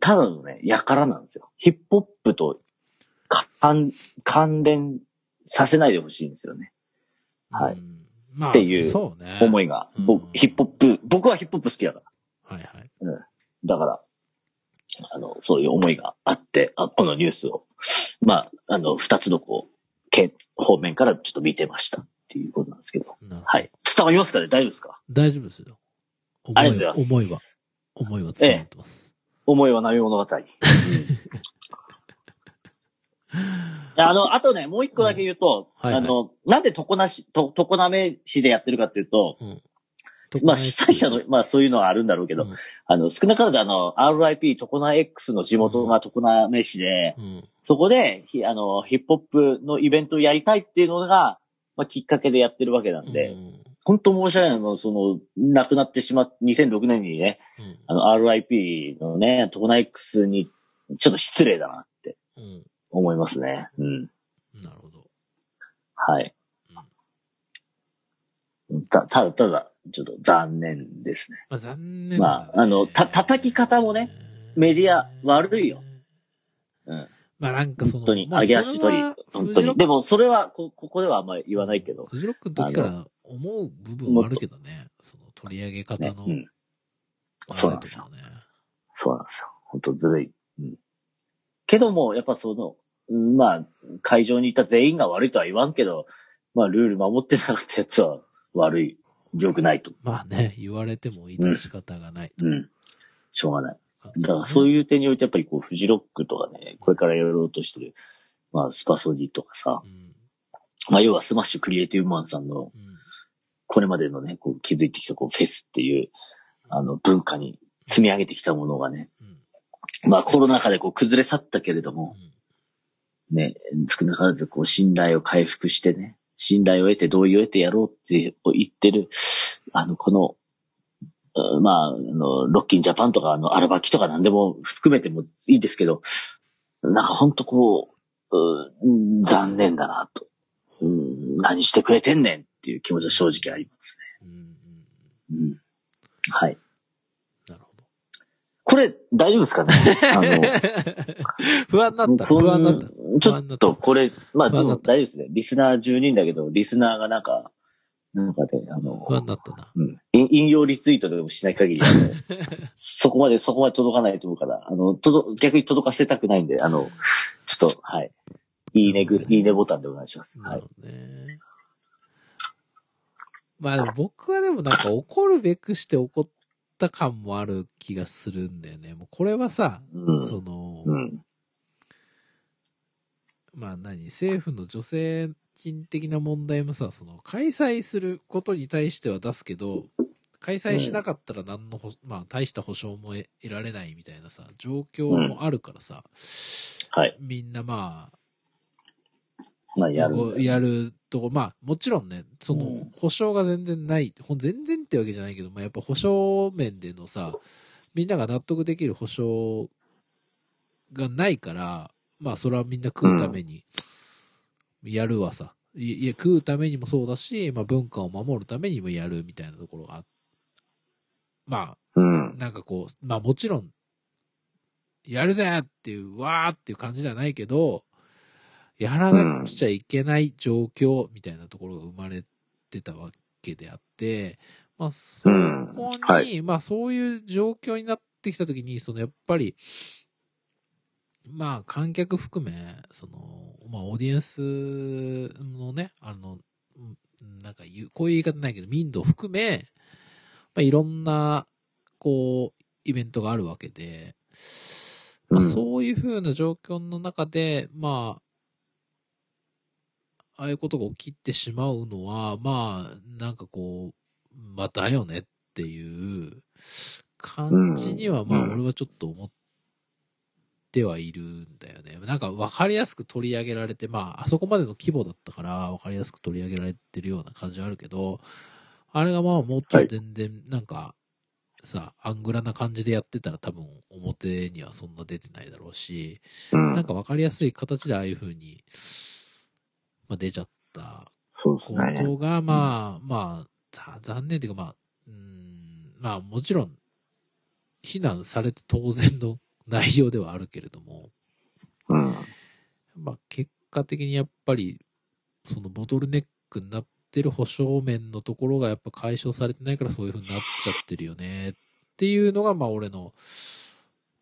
S2: ただのね、やからなんですよ。ヒップホップと関関連させないでほしいんですよね。はい
S1: うんまあ、
S2: っていう。思いが。
S1: うん
S2: 僕、ヒップホップ、僕はヒップホップ好きだから。
S1: はいはい。
S2: だから、あの、そういう思いがあって、あこのニュースを、まあ、あの、二つのこう、け方面からちょっと見てましたっていうことなんですけど。
S1: ど
S2: はい。伝わりますかね？大丈夫ですか？
S1: 大丈夫ですよ。思
S2: ありがとうございます
S1: 思いは、思いは伝わってます。
S2: 思いは波物語。<laughs> あの、あとね、もう一個だけ言うと、
S1: うんはいはい
S2: あの、なんで常なし、と、常滑市でやってるかっていうと、
S1: うん。
S2: まあ、主催者の、まあ、そういうのはあるんだろうけど、
S1: うん
S2: あの、少なからずあの、RIP 常滑 X の地元が常滑市で、
S1: うん。
S2: そこで、ひあの、ヒップホップのイベントをやりたいっていうのが、まあ、きっかけでやってるわけなんで、
S1: うん
S2: 本当申し訳ないの、その、亡くなってしまっ、2006年にね、
S1: うん
S2: あの、RIP のね、常滑 X に、ちょっと失礼だなって
S1: うん。
S2: 思いますね。うん。
S1: なるほど。
S2: はい。た、ただ、ただ、ちょっと残念ですね。
S1: まあ、残念
S2: まああのた叩き方もね、メディア悪いよ。うん。
S1: まあなんかその、
S2: 本当に、
S1: まあ
S2: 上げ足取り。本当に。でも、それはこ、ここではあんまり言わないけど。
S1: フジロックの時から思う部分はあるけどね。その取り上げ方の。
S2: ねうん。そうなんですよ。そうなんですよ。本当ずるい。うん。けども、やっぱその、うんまあ、会場にいた全員が悪いとは言わんけど、まあ、ルール守ってなかったやつは悪い。良くないと。
S1: まあね、言われても致し方がない。
S2: うん。しょうがない。だからそういう点においてやっぱりこう、フジロックとかね、これからやろうとしてる、まあ、スパソディとかさ
S1: う、ん。
S2: まあ、要はスマッシュクリエイティブマンさんの、
S1: うん。
S2: これまでのね、こう、築いてきたこう、フェスっていう、あの、文化に積み上げてきたものがね、
S1: うん。
S2: まあ、コロナ禍でこう、崩れ去ったけれども、
S1: うん
S2: ね、少なからずこう信頼を回復してね、信頼を得て同意を得てやろうって言ってる、あの、この、うんまあ、あの、ロッキンジャパンとか、あの、アルバキとか何でも含めてもいいですけど、なんかほんとこう、うん残念だなと。うん何してくれてんねんっていう気持ちは正直あります。ね。うん。はい。これ、大丈夫ですかね？<laughs> あの、
S1: 不安になった。不安になった。
S2: ちょっと、これ、まあ、でも大丈夫ですね。リスナー10人だけど、リスナーがなんか、なんかで、あの、
S1: 不安になったな。
S2: うん。引引用リツイートでもしない限り、あの、<laughs> そこまで、そこまで届かないと思うから、あの、届、逆に届かせたくないんで、あの、ちょっと、はい。いいねぐ、いいねボタンでお願いします。はい
S1: なる。ほどね。まあでも僕はでもなんか怒るべくして怒った感もある気がするんだよね。もうこれはさ、
S2: うん。
S1: その、
S2: うん。
S1: まあ何、政府の助成金的な問題もさ、その開催することに対しては出すけど、開催しなかったら何のほ、まあ大した保証も得得られないみたいなさ、状況もあるからさ、
S2: はい。
S1: みんなまあ、
S2: まあ、やる。
S1: やるとこ、まあ、もちろんね、その
S2: うん、
S1: 保証が全然ない、ほん全然ってわけじゃないけど、まあ、やっぱ保証面でのさ、みんなが納得できる保証がないから、まあ、それはみんな食うために、やるわさ。いいや、食うためにもそうだし、まあ、文化を守るためにもやるみたいなところがあま
S2: うん
S1: あ、。なんかこう、まあもちろん、やるぜっていう、わーっていう感じじゃないけど、やらなくちゃいけない状況みたいなところが生まれてたわけであって、まあそこに、
S2: うん。はい。
S1: まあそういう状況になってきたときに、そのやっぱり、まあ観客含め、その、まあオーディエンスのね、あの、うんなんか言う、こういう言い方ないけど、民度を含め、まあいろんな、こう、イベントがあるわけで、まあ、
S2: うん。
S1: そういう風な状況の中で、まあ、ああいうことが起きてしまうのは、まあ、なんかこう、まあ、だよねっていう感じには、まあ、
S2: うん。
S1: 俺はちょっと思ってはいるんだよね。なんか分かりやすく取り上げられて、まあ、あそこまでの規模だったから、分かりやすく取り上げられてるような感じはあるけど、あれがまあ、もうちょっと全然、なんか、さ、アングラな感じでやってたら多分表にはそんな出てないだろうし、
S2: うん。
S1: なんか分かりやすい形でああいう風に、まあ、出ちゃった。ことが、まあ、まあ、ざ残念というか、まあ、うん、まあもちろん、非難されて当然の内容ではあるけれども、
S2: うん。
S1: まあ結果的にやっぱり、そのボトルネックになってる保証面のところがやっぱ解消されてないからそういう風になっちゃってるよねっていうのが、まあ俺の、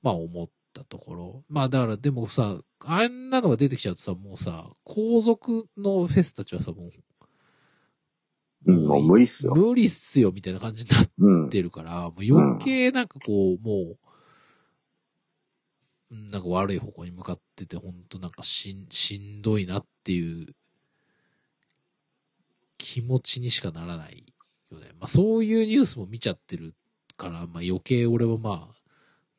S1: まあ思ったところ。まあだからでもさ、あんなのが出てきちゃうとさ、もうさ、皇族のフェスたちはさ、もう、
S2: うん、もう無理っすよ。
S1: 無理っすよみたいな感じになっ
S2: うん。
S1: てるから、もう余計なんかこう、もう、うんなんか悪い方向に向かってて、ほんとなんかしん、しんどいなっていう気持ちにしかならないよね。まあそういうニュースも見ちゃってるから、まあ余計俺はまあ、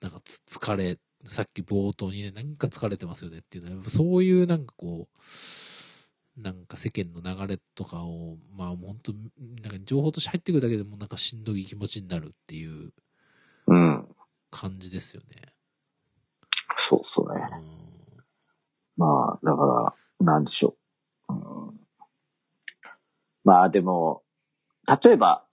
S1: なんかつ疲れ、さっき冒頭にね、なんか疲れてますよねっていうのは、そういうなんかこう、なんか世間の流れとかを、まあ本当なんか情報として入ってくるだけでもなんかしんどい気持ちになるっていう
S2: うん。
S1: 感じですよね。
S2: そうっすね。
S1: うん
S2: まあ、だから、なんでしょう。うん、まあでも、例えば、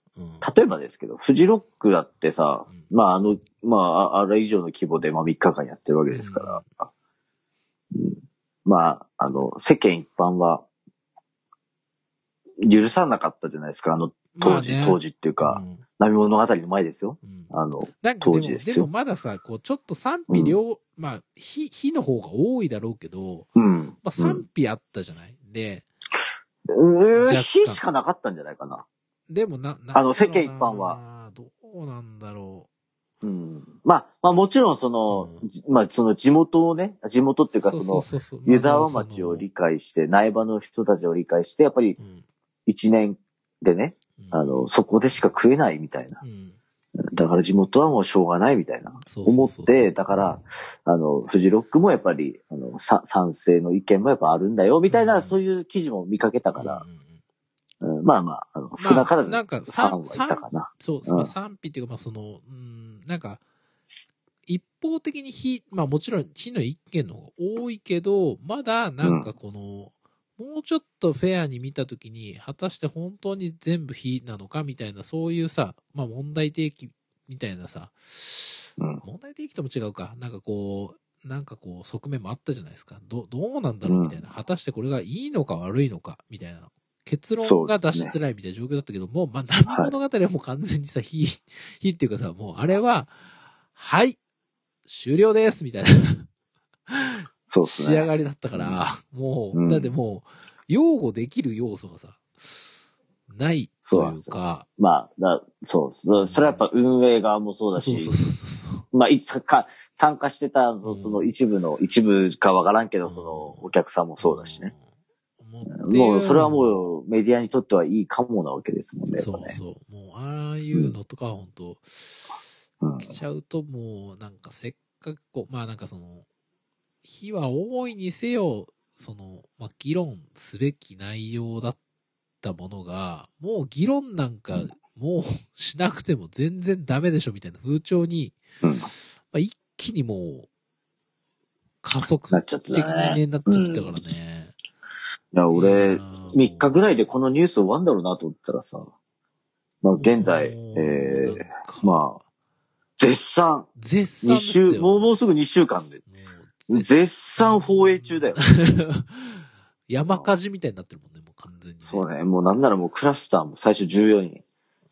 S1: うん。
S2: 例えばですけど、フジロックだってさ、
S1: うん。
S2: まああの、まあ、ああれ以上の規模で、まあ3日間やってるわけですから、うん。まあ、あの、世間一般は、許さなかったじゃないですか、あの、当時、
S1: まあね。
S2: 当時っていうか、
S1: うん。
S2: 波物語の前ですよ。
S1: うん。
S2: あの、当時ですよ。
S1: でもまださ、こう、ちょっと賛否両、まあ、非、非の方が多いだろうけど、
S2: うん。
S1: まあ賛否あったじゃない、で、
S2: うん。
S1: 若干。
S2: 火しかなかったんじゃないかな。
S1: でもな、な
S2: あの世間一般
S1: は。
S2: は
S1: どうなんだろ
S2: う。ん。まあ、まあもちろんその、
S1: うん。
S2: じまあその地元をね、地元って
S1: う。
S2: いうかその、湯沢町を理解して、苗場の人たちを理解して、やっぱり
S1: うん。
S2: 一年でね、
S1: うん。
S2: あの、そこでしか食えないみたいな。
S1: うん。
S2: だから地元はもうしょうがないみたいな。思って、だから、あの、フジロックもやっぱり、あの、さ賛成の意見もやっぱあるんだよ、みたいな、
S1: うん。
S2: そういう記事も見かけたから。
S1: う、んうんうん
S2: うんまあまあ、あの少なからず、たかな。
S1: そう、
S2: うん
S1: まあ賛否っていうか、まあその、うん、なんか、一方的に非、まあもちろん非の意見の方が多いけど、まだなんかこの、もうちょっとフェアに見たときに、果たして本当に全部非なのかみたいな、そういうさ、まあ問題提起みたいなさ、
S2: うん。
S1: 問題提起とも違うか、なんかこう、なんかこう側面もあったじゃないですか。ど、どうなんだろうみたいな、果たしてこれがいいのか悪いのかみたいな。結論が出しづらいみたいな状況だったけど、もう、まあ、波物語はもう完全にさ、非、非っていうかさ、もうあれは、はい、終了ですみたいな。
S2: そうですね。
S1: 仕上がりだったから、もう、
S2: うん。
S1: だってもう、擁護できる要素がさ、ないという
S2: そうまあ、だそうそそれはやっぱ運営側もそうだし、
S1: そうそうそうそう。
S2: まあ、いつか、参加してた、その一部の、一部かわからんけど、その、お客さんもそうだしね。
S1: も
S2: もう、それはもう、メディアにとってはいいかもなわけですもんね。
S1: そうそう。もう、ああいうのとかは本当
S2: うん
S1: 来ちゃうともう、なんかせっかくこう、まあなんかその、日は大いにせよ、その、まあ議論すべき内容だったものが、もう議論なんか、もうしなくても全然ダメでしょみたいな風潮に、
S2: うん
S1: まあ一気にもう、加速
S2: なっちゃって
S1: 的にね、なっちゃったからね。
S2: いや、俺、
S1: うん
S2: 3日ぐらいでこのニュース終わんだろうなと思ったらさ、まあ、現在、え
S1: なん。か
S2: ー、まあ、絶賛、
S1: 絶賛
S2: 2
S1: ですよ。
S2: 週、もうもうすぐ2週間で、絶賛。放映中だよ。<laughs>
S1: 山火事みたいになってるもんね、もう完全に、ね。
S2: そうね、もうなんならもうクラスターも最初14人、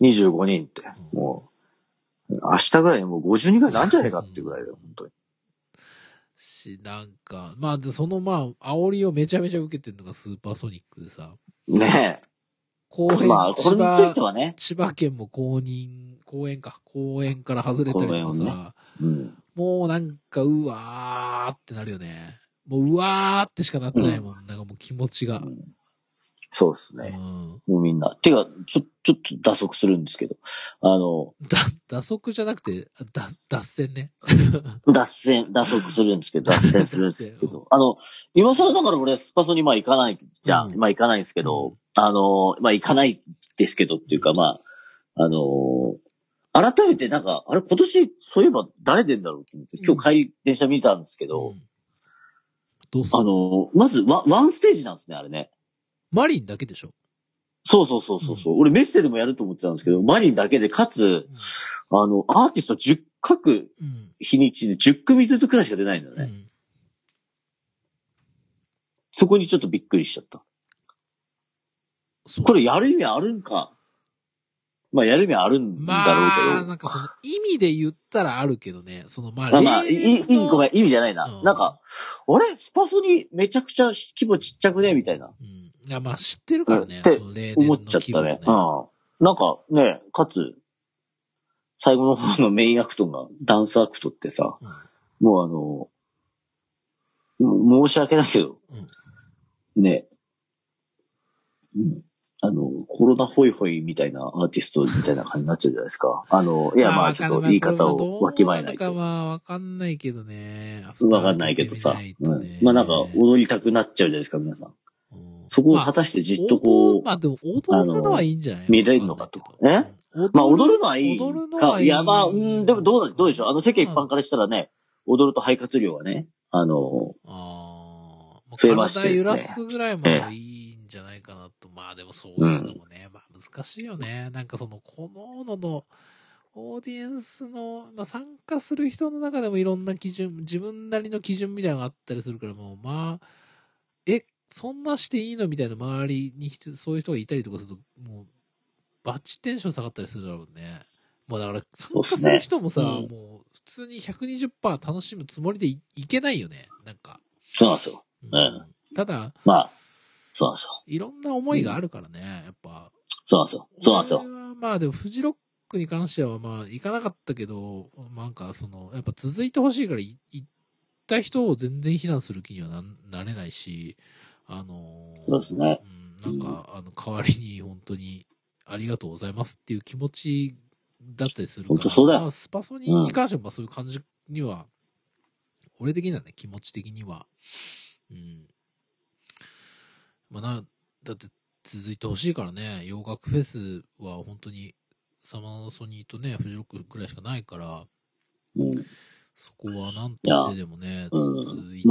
S2: 25人って、もう、明日ぐらいにもう50人ぐらいなんじゃねえかっていうぐらいだよ、本当に。
S1: し、なんか、まあ、でそのまあ、煽りをめちゃめちゃ受けてるのがスーパーソニックでさ、
S2: ね
S1: 公園、
S2: え。まあ、これについてはね、
S1: 千葉県も公認、公園か、公園から外れたりとかさ、
S2: 公園をうん。
S1: もうなんか、うわーってなるよね。もう、うわーってしかなってないもん。なんかもう気持ちが。
S2: そうですね。
S1: うん。
S2: もうみんな。てか、ちょ、ちょっと打足するんですけど、あの、
S1: だ、打足じゃなくて、だ、脱線ね。<laughs>
S2: 脱線、打足するんですけど、脱線するんですけど、<laughs> あの、今更だから俺スパソにまあ行かないじゃん。
S1: うん
S2: まあ行かないんですけど、あの、まあ行かないですけどっていうか、まあ、あの、改めてなんか、あれ今年、そういえば誰出んだろうと思って、今日帰り電車見たんですけど、
S1: うんどうす
S2: あ
S1: る
S2: の、まずワワンステージなんですね、あれね。
S1: マリンだけでしょ？
S2: そうそうそうそうそう、俺メッセでもやると思ってたんですけど、マリンだけで、かつ、あの、アーティスト10、各
S1: うん。
S2: 日にちで10組ずつくらいしか出ないんだよね。
S1: うん。
S2: そこにちょっとびっくりしちゃった。これやる意味あるんか？まあやる意味あるんだろうけど。
S1: まあ、なんかその意味で言ったらあるけどね、そのまあ、
S2: まあまあ、いい、いい、ごめん、
S1: の
S2: 意味じゃないな。
S1: うん
S2: なんか、あれ？スパソにめちゃくちゃ規模ちっちゃくね？みたいな。
S1: うん。いや、まあ知ってるからね、
S2: って
S1: その例年の
S2: 思っちゃったね。うん。なんかね、かつ、最後の方のメインアクトがダンスアクトってさ、
S1: うん
S2: もうあの、も申し訳ないけど、ね、うんあの、コロナホイホイみたいなアーティストみたいな感じになっちゃうじゃないですか。あの、いやまあちょっと言い方をわきまえないと。
S1: かまあわかんないけどね。
S2: わかんないけどさ。うんまあなんか踊りたくなっちゃうじゃないですか、皆さん。
S1: うん
S2: そこを果たしてじっとこう、
S1: まあ、踊まあでも踊るのはいいんじゃない
S2: 見れるのかと
S1: わんないけど
S2: まあ踊るのはいい
S1: 踊るの
S2: か。
S1: はいい。
S2: いやまあ、うん、でもどうだ、どうでしょう？あの世間一般からしたらね、踊ると肺活量がね、あの、
S1: ああ。
S2: 増えましてね
S1: 体揺らすぐらいまでいいんじゃないかなと。まあでもそういうのもね、まあ難しいよね。なんかその、こののの、オーディエンスの、まあ参加する人の中でもいろんな基準、自分なりの基準みたいなのがあったりするから、もうまあ、え、そんなしていいのみたいな周りに人そういう人がいたりとかすると、もう、バッチテンション下がったりするだろうね。もうだから参加する人もさ、
S2: そうねうん
S1: もう普通に120%楽しむつもりでいいけないよね。なんか。
S2: そうなんですよ。
S1: うんただ、
S2: まあ、そうなんですよ。
S1: いろんな思いがあるからね、やっぱ。
S2: そうなんですよ。そうなんですよ。
S1: まあでも、フジロックに関してはまあ、行かなかったけど、なんかその、やっぱ続いてほしいからい、行った人を全然非難する気にはななれないし、あのー
S2: そうですね。
S1: うん、なんか、あの、代わりに本当にありがとうございますっていう気持ちだったりするから。
S2: そうだよ
S1: まあ、スパソニーに関してはまあそういう感じには、俺的にはね、気持ち的には、うん。まあな、だって続いてほしいからね、洋楽フェスは本当にサマーソニーとね、フジロックくらいしかないから、
S2: うん。
S1: そこは何としてでもね、
S2: うん
S1: 続いていって。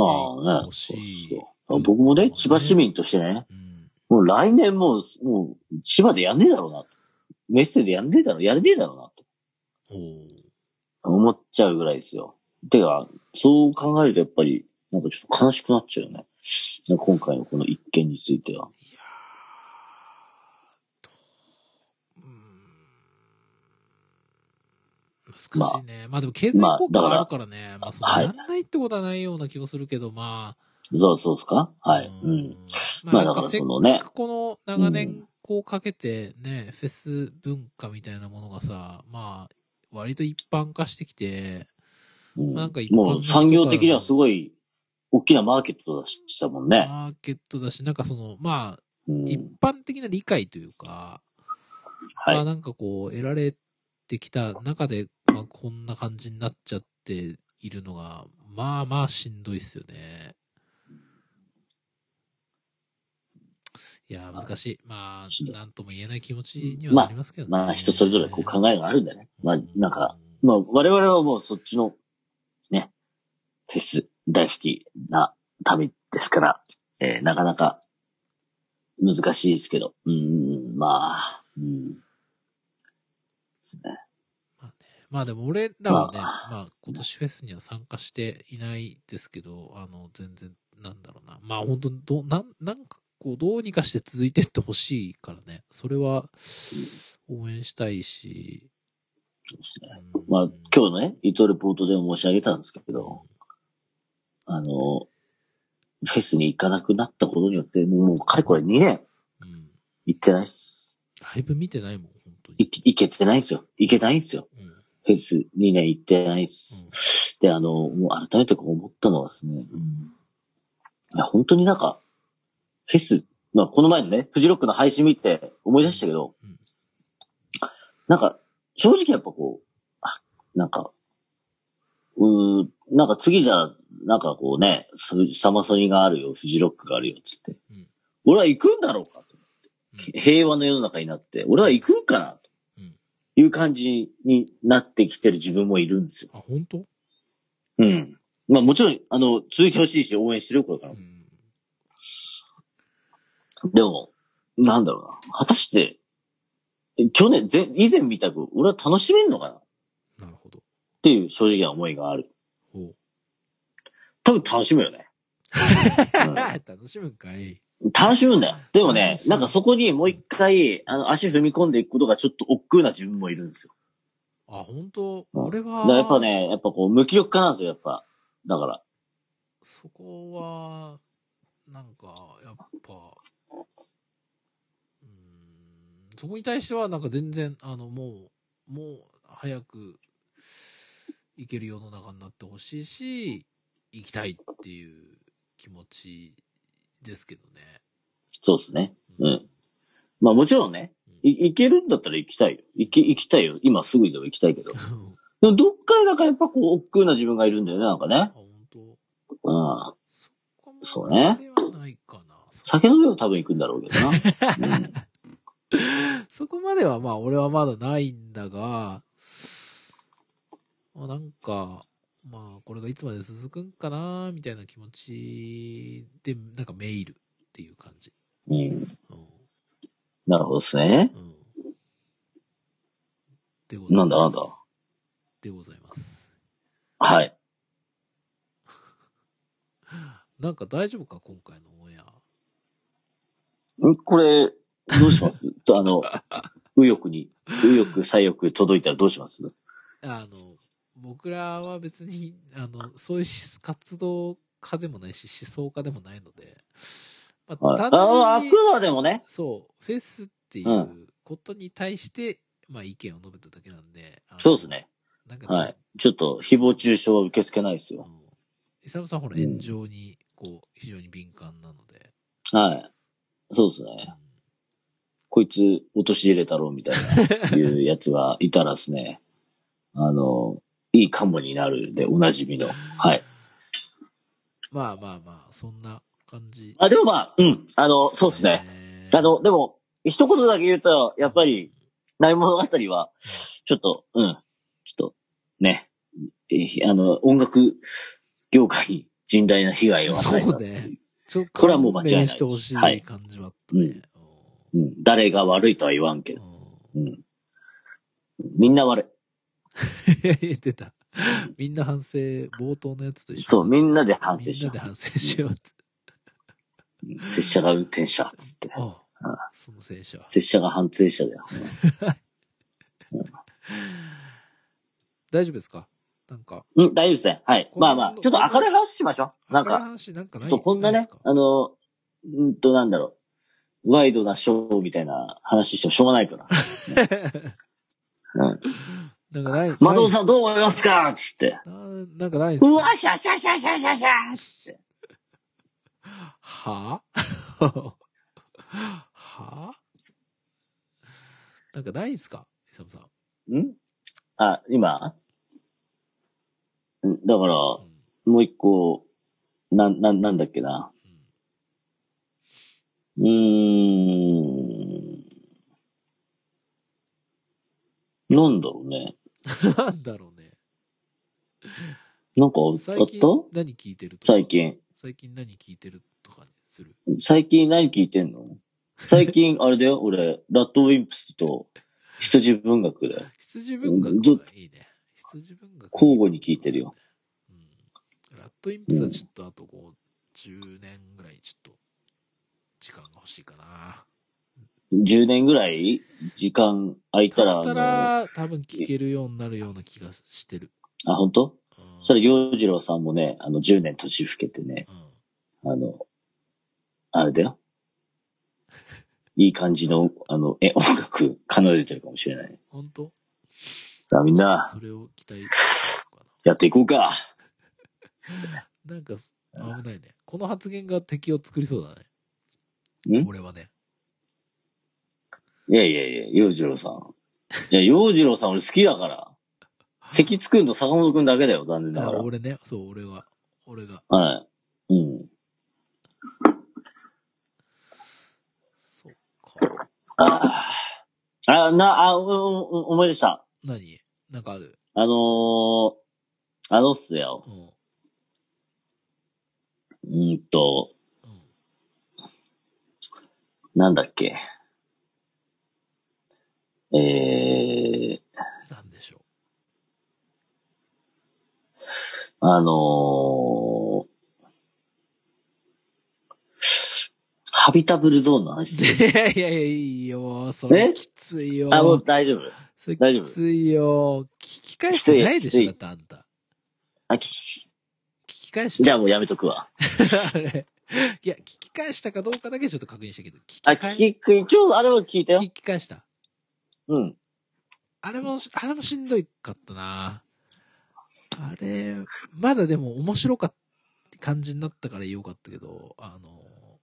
S1: ほしい。
S2: そう僕もね、千葉市民としてね、
S1: うん。
S2: もう来年もう、もう、千葉でやんねえだろうなと。メッセでやんねえだろう、やれねえだろうなと思っちゃうぐらいですよ。てか、そう考えるとやっぱり、なんかちょっと悲しくなっちゃうよね。今回のこの一件については。
S1: いや難しいね。まあ、でも経済効果があるからね。まあ、その、
S2: はい
S1: やんないってことはないような気もするけど、ま
S2: そうそうですか？
S1: あ。
S2: はい。うん。
S1: まあ、
S2: まあだからそのね
S1: この長年こうかけてね、フェス文化みたいなものがさ、まあ、割と一般化してきて、
S2: うん
S1: なんか一般の
S2: もう産業的にはすごい、大きなマーケットだしたもんね。
S1: マーケットだし、なんかその、まあ、
S2: うん
S1: 一般的な理解というか、まあ
S2: はい。
S1: なんかこう、得られてきた中で、まあこんな感じになっちゃっているのが、まあまあしんどいっすよね。いやー、難しい。まあ、なんとも言えない気持ちにはなりますけどね。
S2: まあ人それぞれこう考えがあるんだね。まあなんか、まあ我々はもうそっちの、ね、フェス大好きな旅ですから、えーなかなか難しいですけど、うん、まあ、うん。ですね。
S1: まあでも俺らはね、
S2: ま
S1: まあ今年フェスには参加していないですけど、あの、全然、なんだろうな。まあ本当どう、なん、なんかこう、どうにかして続いてってほしいからね。それは、応援したいし。
S2: そうですね。
S1: うん
S2: まあ今日のね、伊藤レポートでも申し上げたんですけど、あの、フェスに行かなくなったことによって、もうかれこれ2年
S1: うん。
S2: 行ってないっす。
S1: ライブ見てないもん、本当に。
S2: い行けてないんですよ。行けないんですよ。
S1: うん。
S2: フェス2年行ってないっす。で、あの、もう改めてこう思ったのはですね、いや、本当になんか、フェス、まあ、この前のね、フジロックの配信見て思い出したけど、
S1: うん
S2: なんか、正直やっぱこう、あ、なんか、うーん、なんか次じゃあ、なんかこうね、ササマソニがあるよ、フジロックがあるよ、つって。
S1: うん
S2: 俺は行くんだろうかと思って、
S1: うん
S2: 平和の世の中になって、俺は行くんかなと
S1: うん
S2: いう感じになってきてる自分もいるんですよ。
S1: あ、本当？
S2: うん。まあもちろん、あの、続いてほしいし、応援してるこれから
S1: う。ん。
S2: でも、なんだろうな。果たして、去年、ぜ以前見たく、俺は楽しめんのかな？っ
S1: なるほど。
S2: ていう正直な思いがある。
S1: ほう。
S2: 多分楽しむよね。<laughs>
S1: 楽しむんかい。
S2: 楽しむんだよ。でもね、なんかそこにもう一回、あの、足踏み込んでいくことがちょっと億劫な自分もいるんですよ。
S1: あ、本当？
S2: うん
S1: 俺は、
S2: やっぱね、やっぱこう、無気力化なんですよ、やっぱ。だから。
S1: そこは、なんか、やっぱ、そこに対しては、なんか全然、あの、もう、もう、早く、行ける世の中になってほしいし、行きたいっていう気持ちですけどね。
S2: そうですね。うん。まあもちろんね、い行けるんだったら行きたいよ。行き、行きたいよ。今すぐでも行きたいけど。<laughs> でもどっかでなんかやっぱこう、億劫な自分がいるんだよね、なんか
S1: あ、
S2: ね。
S1: 本当
S2: うん。
S1: そ
S2: うね
S1: ではないかな。
S2: 酒飲みも多分行くんだろうけどな。<laughs> うん <laughs>
S1: そこまではまあ俺はまだないんだが、まあなんか、まあこれがいつまで続くんかなみたいな気持ちで、なんかメールっていう感じ。
S2: うん。
S1: うん。
S2: なるほどですね。
S1: うん。でございます。
S2: なんだなんだ？
S1: でございます。
S2: はい。<laughs>
S1: なんか大丈夫か今回のオンエア。
S2: ん？これ、どうします？と、あの、右翼に、右翼、左翼届いたらどうします？
S1: あの、僕らは別に、あの、そういう活動家でもないし、思想家でもないので、ま
S2: はい
S1: 単
S2: ああ、あ
S1: 純に
S2: くまでもね。
S1: そう、フェスっていううことに対して、まあ意見を述べただけなんで。
S2: そうです。ね。
S1: なんか、
S2: はい。ちょっと、誹謗中傷は受け付けないですよ。
S1: うん。イサムさんほら
S2: うん
S1: 炎上に、こう、非常に敏感なので。
S2: はい。そうですね。こいつ、落とし入れたろうみたいな、いうやつがいたらですね、<laughs> あの、いいカモになるで、おなじみの。はい。
S1: まあまあまあ、そんな感じ。
S2: あ、でもまあ、うん。あの、そうですね。
S1: ね
S2: あの、でも、一言だけ言うと、やっぱり、内物語は、ちょっと、うん。ちょっと、ね。えあの、音楽業界に甚大な被害を与えた。
S1: そうね。
S2: これはもう間違いない
S1: してほし
S2: はい
S1: い感じはあったね。
S2: うん。誰が悪いとは言わんけど。
S1: うん
S2: うん。みんな悪
S1: 言ってた。みんな反省、冒頭のやつと
S2: い。
S1: 一緒
S2: そう、みんなで
S1: な
S2: 反省しよ
S1: みんなで反省しようって。
S2: う。拙者が運転者、つって。
S1: ああその戦車。
S2: 拙者が反省者だよ。<laughs>
S1: 大丈夫ですか？なんか。
S2: うん、大丈夫ですね。はい。まあまあ、ちょっと明るい話しましょう。なん
S1: 明るい
S2: か、
S1: 話なんか
S2: ちょっとこんなね、あの、うんと、なんだろう。ワイドなショーみたいな話してもしょうがないから。うん。
S1: なんかない。
S2: マドンさんどう思いますか？つって。
S1: ななんかないですか
S2: うわ、シャシャシャシャシャシャつって。
S1: は？ぁ <laughs> は？ぁなんかないんすか？イサムさん。
S2: ん？あ、今？んだから、
S1: うん
S2: もう一個、なん、なん、なんだっけな？うーん。なんだろうね。
S1: なんだろうね。
S2: なんかああっ
S1: 最近
S2: た
S1: 何聞いてるとか？
S2: 最。近。
S1: 最近何聞いてるとかにする？
S2: 最近何聞いてんの？最近、あれだよ、<laughs> 俺、ラッドウィンプスと羊文学で
S1: 羊文学いいね。羊文学。
S2: 交互に聞いてるよ。
S1: うん。ラットインプスはちょっとあとこう、10年ぐらいちょっと、時間が欲しいかな。
S2: 10年ぐらい時間空いたら、
S1: た
S2: あの、
S1: ら、多分聞けるようになるような気がしてる。
S2: あ、本当？
S1: うん
S2: そしたら、洋次郎さんもね、あの、10年年老けてね、
S1: うん
S2: あの、あれだよ。いい感じの、あの、え、音楽奏でてるかもしれない。
S1: 本当？
S2: さあみんな、
S1: それを期待
S2: やっていこうか。
S1: な。<laughs> なんか、危ないね。この発言が敵を作りそうだね。
S2: ん？
S1: 俺はね。
S2: いやいやいや、洋次郎さん。いや、洋次郎さん俺好きだから。敵作るの坂本くんだけだよ、残念ながら。
S1: あ俺ね、そう、俺は。俺が。
S2: はい。うん。
S1: そっか。
S2: ああ、な、あ、うん、うん思い出した。
S1: 何？なんかある？
S2: あのー、あのっすよ。
S1: うん。
S2: うーんと、
S1: うん。
S2: なんだっけ？えー、
S1: なんでしょ
S2: あのー、ハビタブルゾーンの話。<laughs>
S1: いやいやいや、いいよ。それ
S2: え？
S1: きついよ。
S2: あ、もう大丈夫。
S1: それきついよ。聞き返してないでしょ、あんた。
S2: あ、き
S1: 聞き返して
S2: じゃあもうやめとくわ。<laughs>
S1: あれ。<laughs> いや、聞き返したかどうかだけちょっと確認したけど。聞き
S2: あ、
S1: 返
S2: 聞き、一応あれは聞いたよ。
S1: 聞き返した？
S2: うん。
S1: あれも、あれもしんどいかったな。あれ、まだでも面白かった感じになったからよかったけど、あの、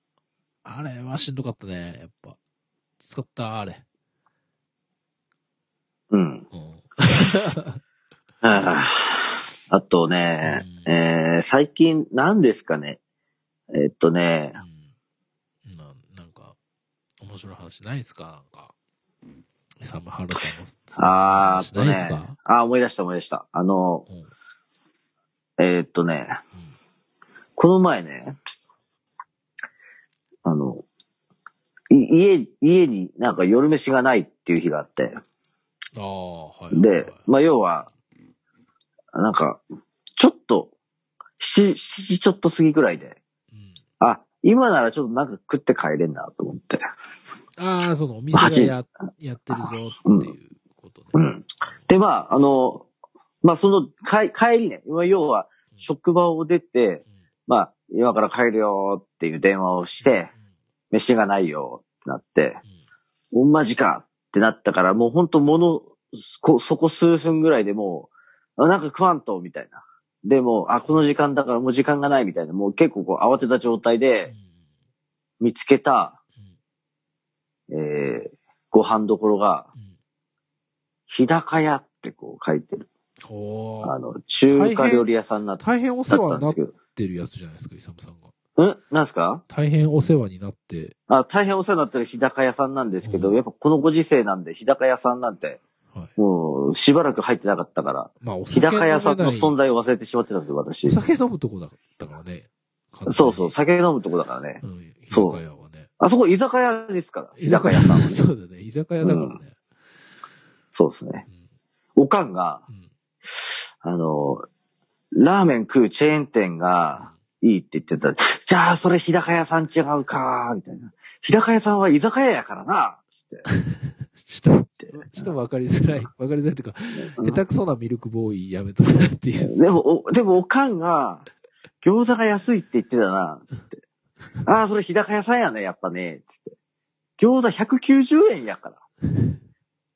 S1: あれはしんどかったね、やっぱ。使った、あれ。
S2: うん。
S1: うん。<laughs>
S2: ああとね、
S1: うん
S2: えー、最近何ですかね。えっとね、
S1: うん。な、なんか、面白い話ないですか？なんか。サムハルさんの。
S2: あーっとね
S1: か、
S2: あー思い出した思い出した。あの、
S1: うん。
S2: えーっとね、この前ね、あの、い家、家になんか夜飯がないっていう日があって、
S1: ああ、はい。
S2: で、まあ要は、なんか、ちょっと、七、七時ちょっと過ぎぐらいで、
S1: うん。
S2: あ、今ならちょっとなんか食って帰れんなと思って。
S1: ああ、そのお店がややってるぞっていうことね。
S2: うん。で、まあ、あの、まあその、帰帰りね、まあ要は、職場を出て、まあ、今から帰るよっていう電話をして、飯がないよってなって、おんまじかってなったから、もうほんともの、こそこ数分ぐらいでもう、あなんか食わんと、みたいな。でも、あ、この時間だからもう時間がないみたいな、もう結構こう慌てた状態で見つけた、えー、ご飯どころが、日高屋ってこう書いてる。あの、中華料理屋さんなだ
S1: 大変お世話になっ。てるやつじゃないですか、イサムさんが。
S2: うん？なんすか？
S1: 大変お世話になって、
S2: あ、大変お世話になってる日高屋さんなんですけど、
S1: うん。
S2: やっぱこのご時世なんで、日高屋さんなんて、
S1: はい。
S2: もう、しばらく入ってなかったから、
S1: まあ、お
S2: 日高屋さんの存
S1: 在。
S2: 在を忘れてしまってたんですよ、私
S1: お。酒飲むとこだったからね。
S2: そうそう、
S1: さ
S2: 酒飲むとこだからね。
S1: うん、屋はね。
S2: あそこ居酒屋ですから、日高屋さん。<laughs>
S1: そうだね、居酒屋だからね。
S2: そうですね。
S1: うん
S2: おかんが、
S1: うん
S2: あの、ラーメン食うチェーン店がいいって言ってた。じゃあ、それ日高屋さん違うかみたいな。日高屋さんは居酒屋やからなつって。<laughs>
S1: ちょっと、ちょっとわかりづらい。わかりづらいっていうか、下手くそなミルクボーイやめとくなっていう。
S2: でも、お、でもおかんが、餃子が安いって言ってたな、つって。<laughs> ああ、それ日高屋さんやね、やっぱね、つって。餃子190円やから。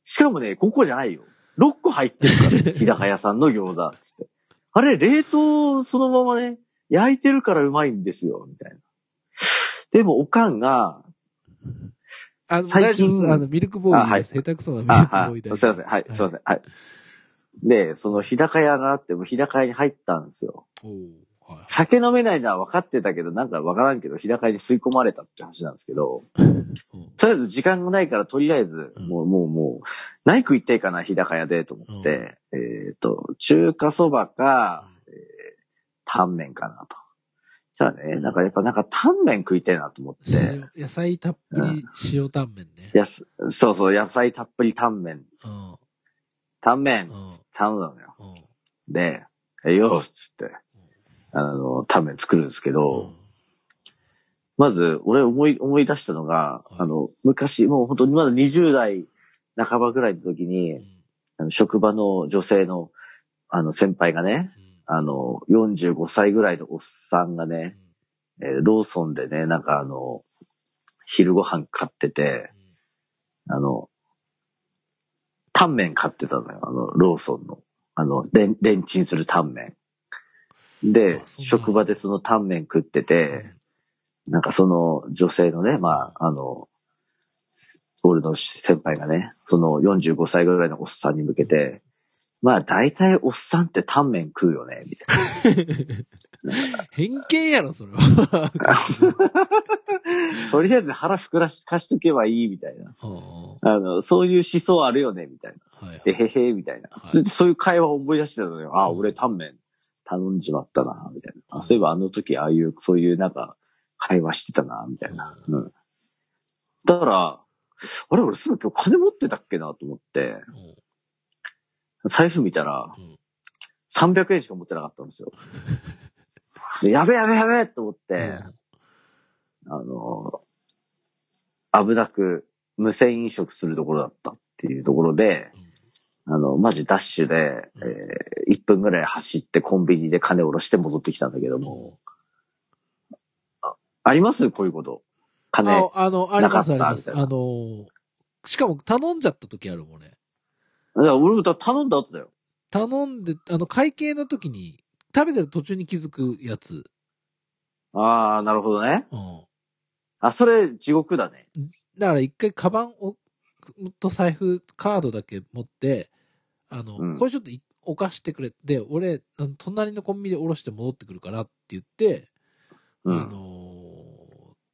S2: しかもね、5個じゃないよ。6個入ってるから、<laughs> 日高屋さんの餃子、つって。あれ、冷凍そのままね、焼いてるからうまいんですよ、みたいな。でも、おかんが、
S1: あの、
S2: 最近
S1: あの、ミルクボーイです。下手くそなミルクボーイです。
S2: すいません、はい、すいません、はい。で、その日高屋があって、もう日高屋に入ったんですよ。
S1: はい。
S2: 酒飲めないのは分かってたけど、なんか分からんけど、日高屋に吸い込まれたって話なんですけど、
S1: うん
S2: とりあえず時間がないから、とりあえず、
S1: うん
S2: もう、もう、もう、何食いてえかな、日高屋で、と思って、えっ、と、中華そばか、えー、タンメンかなと。じゃあね、なんかやっぱなんかタンメン食いてえなと思って、
S1: 塩野菜たっぷり塩タンメンね。
S2: やす、そうそう、野菜たっぷりタンメン、
S1: うん。
S2: タンメン
S1: うん。
S2: 頼むのよ。
S1: うん。
S2: で、えよーっつって、あの、タンメン作るんですけど、まず、俺思い、思い出したのが、
S1: はい
S2: あの、昔、もう本当にまだ20代半ばぐらいの時に、
S1: うん。
S2: あの職場の女性の、あの、先輩がね、あの、45歳ぐらいのおっさんがね、えーローソンでね、なんかあの、昼ご飯買ってて、あの、タンメン買ってたのよ、あの、ローソンの。あの、レン、レンチンするタンメン。で職場でそのタンメン食ってて、なんかその女性のね、まあ、あの、俺の先輩がね、その45歳ぐらいのおっさんに向けて、まあ大体おっさんってタンメン食うよね、みたい
S1: 偏見やろ、それは。
S2: な。<laughs> とりあえず腹膨らし、かしとけばいい、みたいな。
S1: は
S2: あの、そういう思想あるよね、みたいな。
S1: あはい
S2: えへへ、みたいな。
S1: はい
S2: そそういう会話を思い出してたのよ。あ、
S1: うん
S2: 俺タンメン頼んじまったな、みたいな。あそういえばあの時ああいう、そういうなんか、会話してたな、みたいな。うん。だから、あれ俺すぐ今日金持ってたっけなと思って、
S1: うん
S2: 財布見たら
S1: うん、
S2: 300円しか持ってなかったんですよ。<laughs> でやべやべやべと思って、あの、危なく無線飲食するところだったっていうところで、あの、マジダッシュで、
S1: うん
S2: えー、1分ぐらい走ってコンビニで金を下ろして戻ってきたんだけども、あります？こういうこと。金。
S1: あ、あの、あります、あり
S2: なかった
S1: ます。あの、しかも頼んじゃった時あるもんね。
S2: だから俺も頼んだ後だよ。
S1: 頼んで、あの、会計の時に、食べてる途中に気づくやつ。
S2: ああ、なるほどね。
S1: うん。
S2: あ、それ地獄だね。
S1: だから一回カバンを、と財布、カードだけ持って、あの、
S2: うん
S1: これちょっとい置かしてくれ。で、俺、隣のコンビニで下ろして戻ってくるからって言って、
S2: うん
S1: あのー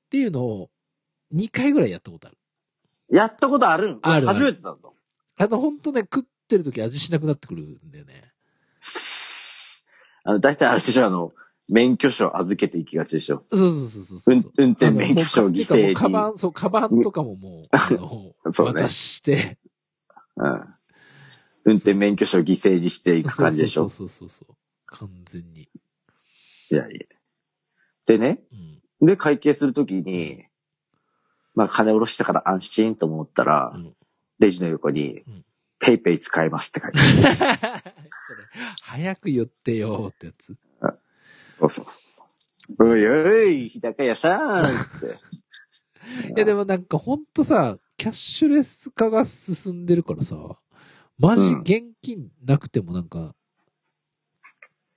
S1: っていうのを2回ぐらいやったことある。
S2: やったことあるん
S1: ある
S2: 初めてだと。
S1: あの、ほんとね、食ってる時味しなくなってくるんだよね。
S2: あの、大体あれでしょ、あの、免許証預けていきがちでしょ。
S1: そうそうそうそうそう
S2: 運運転免許証犠牲に。
S1: カバン、そう、カバンとかももう、あの、
S2: そうね
S1: 渡して、
S2: うん。運転免許証犠牲にしていく感じでしょ。
S1: そうそうそうそう。完全に。
S2: いやいや。でね、
S1: うん。
S2: で、会計するときに、まあ、金下ろしたから安心と思ったら、
S1: うん
S2: レジの横に
S1: うん、
S2: ペイペイ使えますって書いてある。<laughs>
S1: 早く言ってよってやつ。
S2: そうそうそう。おいおい、日高屋さんって。<laughs>
S1: いやでもなんかほんとさ、キャッシュレス化が進んでるからさ、マジ
S2: うん
S1: 現金なくてもなんか、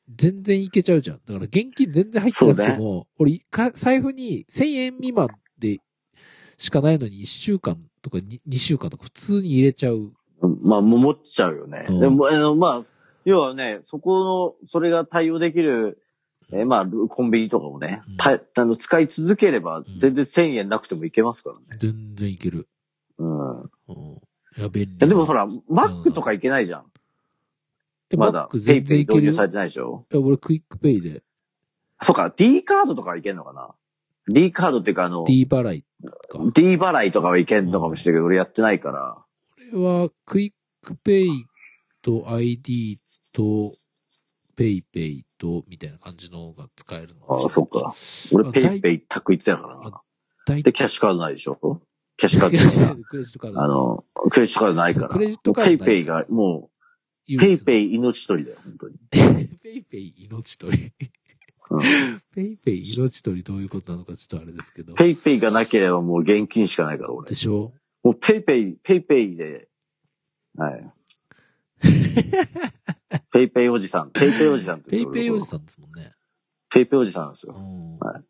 S1: 全然いけちゃうじゃん。だから現金全然入ってなくても、俺一回財布に1000円未満でしかないのに1週間とか 2, 2週間とか普通に入れちゃう。
S2: まあ、もう持っちゃうよね。
S1: うん
S2: でも、あの、まあ、要はね、そこの、それが対応できる、えーまあ、コンビニとかもね、
S1: うん
S2: たあの使い続ければ
S1: ん、
S2: 全然1000円なくてもいけますからね。
S1: 全然いける。
S2: うん。い
S1: うん。いや、便利。
S2: や、でもほら、マックとかいけないじゃん。
S1: え、
S2: まだペイペイ導入されてないでしょ？
S1: や、俺クイックペイで、
S2: そうか、D カードとかはいけんのかな？?D カードっていうか、あの、
S1: D 払いか。
S2: D 払いとかはいけんのかもしれないけど、俺やってないから。
S1: これは、クイックペイと ID と、ペイペイと、みたいな感じのが使えるの。
S2: ああ、そっか。俺、
S1: あ
S2: ペイペイ択一やからなで、キャッシュカードないでしょ？キャッシュカードないから。
S1: クレジットカード。
S2: あの、クレジットカードないから。
S1: クレジットカード
S2: ペイペイが、もう、ペイペイ命取りだよ、本当に。
S1: イ。<laughs> ペイペイ命取り。
S2: うん
S1: ペイペイ命取りどういうことなのかちょっとあれですけど。
S2: ペイペイがなければもう現金しかないから、俺
S1: で。しょ？
S2: もうペイペイ、ペイペイで、はい。<laughs> ペイペイおじさん、ペイペイおじさん
S1: ペイペイおじさんですもんね。
S2: ペイペイおじさんなんですよ。
S1: うん。
S2: あ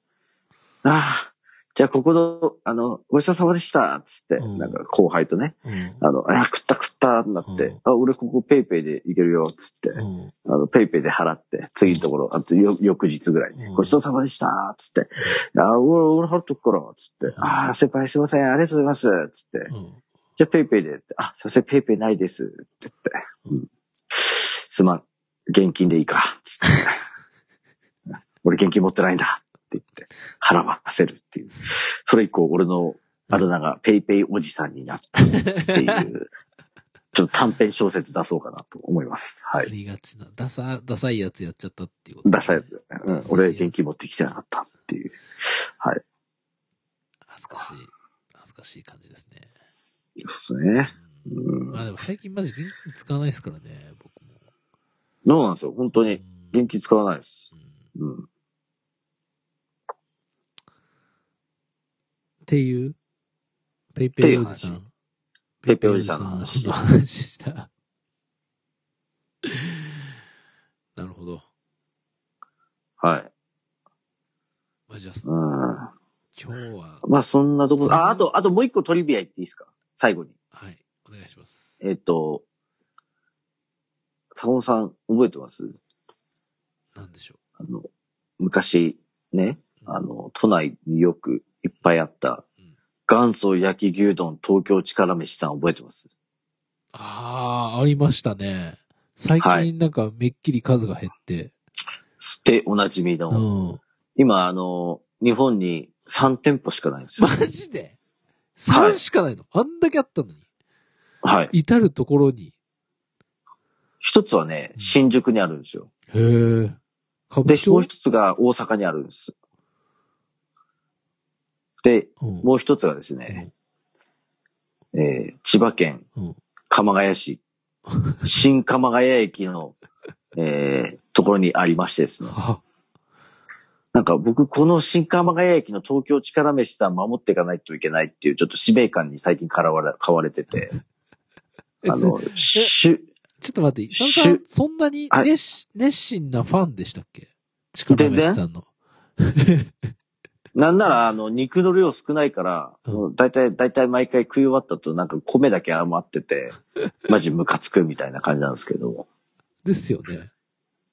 S2: あ、じゃあここの、あの、ごちそうさまでした、つって、
S1: うん。
S2: なんか後輩とね、
S1: うん。
S2: あの、あ、食った食ったってなって、
S1: うん。
S2: あ、俺ここペイペイでいけるよ、つって、
S1: うん。
S2: あの、ペイペイで払って、次のところ、あつよ翌日ぐらいに、
S1: うん。
S2: ごちそうさまでした、つって、あ、俺、俺払っとくから、つって、あ、先輩すいません、ありがとうございます、つって、
S1: うん。
S2: じゃあペイペイであ、すいません、ペイペイないです、って言って、うん、すまん、現金でいいか、つって、<laughs> 俺現金持ってないんだ、言って、払わせるっていう。それ以降、俺のあだ名がペイペイおじさんになったっていう、ちょっと短編小説出そうかなと思います。は
S1: あ
S2: い。
S1: りがちな、ダサ、ダサいやつやっちゃったっていうこと、
S2: 出したやつ。うん
S1: ダサいや、つ
S2: 俺現金持ってきてなかったっていう。はい。
S1: 恥ずかしい、恥ずかしい感じですね。
S2: そうですね。うん。
S1: まあでも最近マジ現金使わないですからね、僕も。
S2: そうなんですよ。本当に。
S1: うん
S2: 現金使わないです。
S1: うん
S2: うん。
S1: っていう、ペイペイおじさん。
S2: ペイペイおじさんの
S1: の
S2: 話
S1: 話した。<laughs> なるほど。
S2: はい。
S1: まあ、じゃあ、
S2: うん。
S1: 今日は、
S2: まあそんなとこあ、あと、あともう一個トリビア言っていいですか？最後に。
S1: はい、お願いします。
S2: えっと、坂本さん覚えてます？
S1: なんでしょ
S2: あの、昔ね、
S1: う。
S2: あの、都内によくいっぱいあった
S1: うん、
S2: 元祖焼き牛丼東京力飯さん覚えてます？
S1: ああ、ありましたね。最
S2: は
S1: 近なんかめっきり数が減って。
S2: で、おなじみ
S1: う
S2: の。
S1: ん。
S2: 今、あの、日本に3店舗しかないんですよ。
S1: マジで ?3 しかないの、あんだけあったのに。
S2: はい。
S1: 至るところに。
S2: 一つはね、新宿にあるんですよ。
S1: へえ。歌舞
S2: で、もう一つが大阪にあるんです。で、
S1: うん。
S2: もう一つがですね、えー千葉県
S1: うん。
S2: 鎌ヶ谷市、<laughs> 新鎌ヶ谷駅の、えーところにありましてですね。
S1: あ
S2: なんか僕、この新鎌ヶ谷駅の東京力飯さん守っていかないといけないっていうちょっと使命感に最近からわれ <laughs> 買われてて、
S1: え
S2: あの、しゅ、
S1: ちょっと待って、
S2: し
S1: さんさんそんなに
S2: はい。
S1: 熱し熱心なファンでしたっけ？力飯さんの。<laughs>
S2: なんなら、あの、肉の量少ないから、
S1: うん
S2: 大体、大体毎回食い終わった後、なんか米だけ余ってて、<laughs> マジムカつくみたいな感じなんですけど。
S1: ですよね。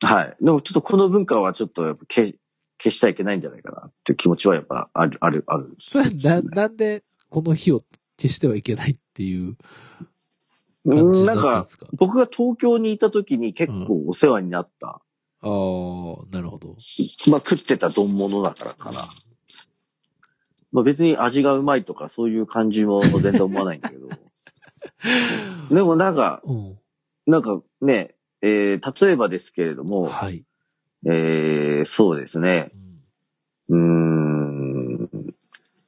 S2: はい。でもちょっとこの文化はちょっとやっぱ消し消しちゃいけないんじゃないかなっていう気持ちはやっぱある、ある、あるんです
S1: それな、なんでこの日を消してはいけないっていう
S2: う
S1: 感じ
S2: んなんか僕が東京にいた時に結構お世話になった、
S1: ああ、なるほど。
S2: まあ食ってた丼物だからかな。まあ別に味がうまいとかそういう感じも全然思わないんだけど。<laughs> でもなんか、
S1: うん。
S2: なんかね、えー例えばですけれども、
S1: はい。
S2: えーそうですね。
S1: うん
S2: うーん、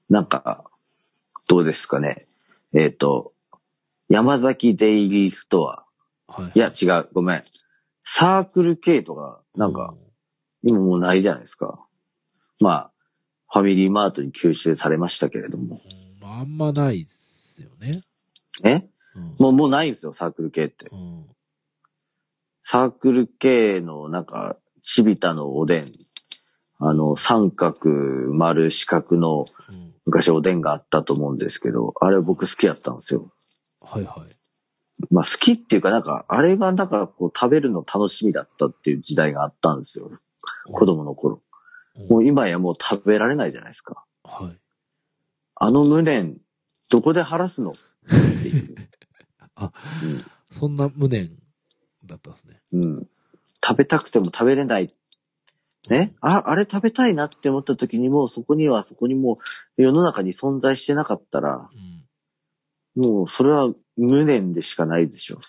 S2: なんか、どうですかね。えっ、と、山崎デイリーストア。
S1: はい。
S2: いや、違う。ごめん。サークル系とか、なんか、今もうないじゃないですか。まあ、ファミリーマートに吸収されましたけれども。
S1: うん、まああんまないっすよね。
S2: え？
S1: うん。
S2: もう、もうないんですよ、サークル系って。
S1: うん。
S2: サークル系の、なんか、チビタのおでん。あの、三角、丸、四角の
S1: うん。
S2: 昔おでんがあったと思うんですけど、あれ僕好きやったんですよ。
S1: はいはい。
S2: まあ好きっていうかなんか、あれがなんかこう食べるの楽しみだったっていう時代があったんですよ。子供の頃。
S1: うん
S2: もう今やもう食べられないじゃないですか。
S1: はい。
S2: あの無念、どこで晴らすの？っていう。
S1: そんな無念だったんですね。
S2: うん。食べたくても食べれない。ね？あ、あれ食べたいなって思った時にもうそこにはそこにもう世の中に存在してなかったら、
S1: うん。
S2: もうそれは無念でしかないでしょ。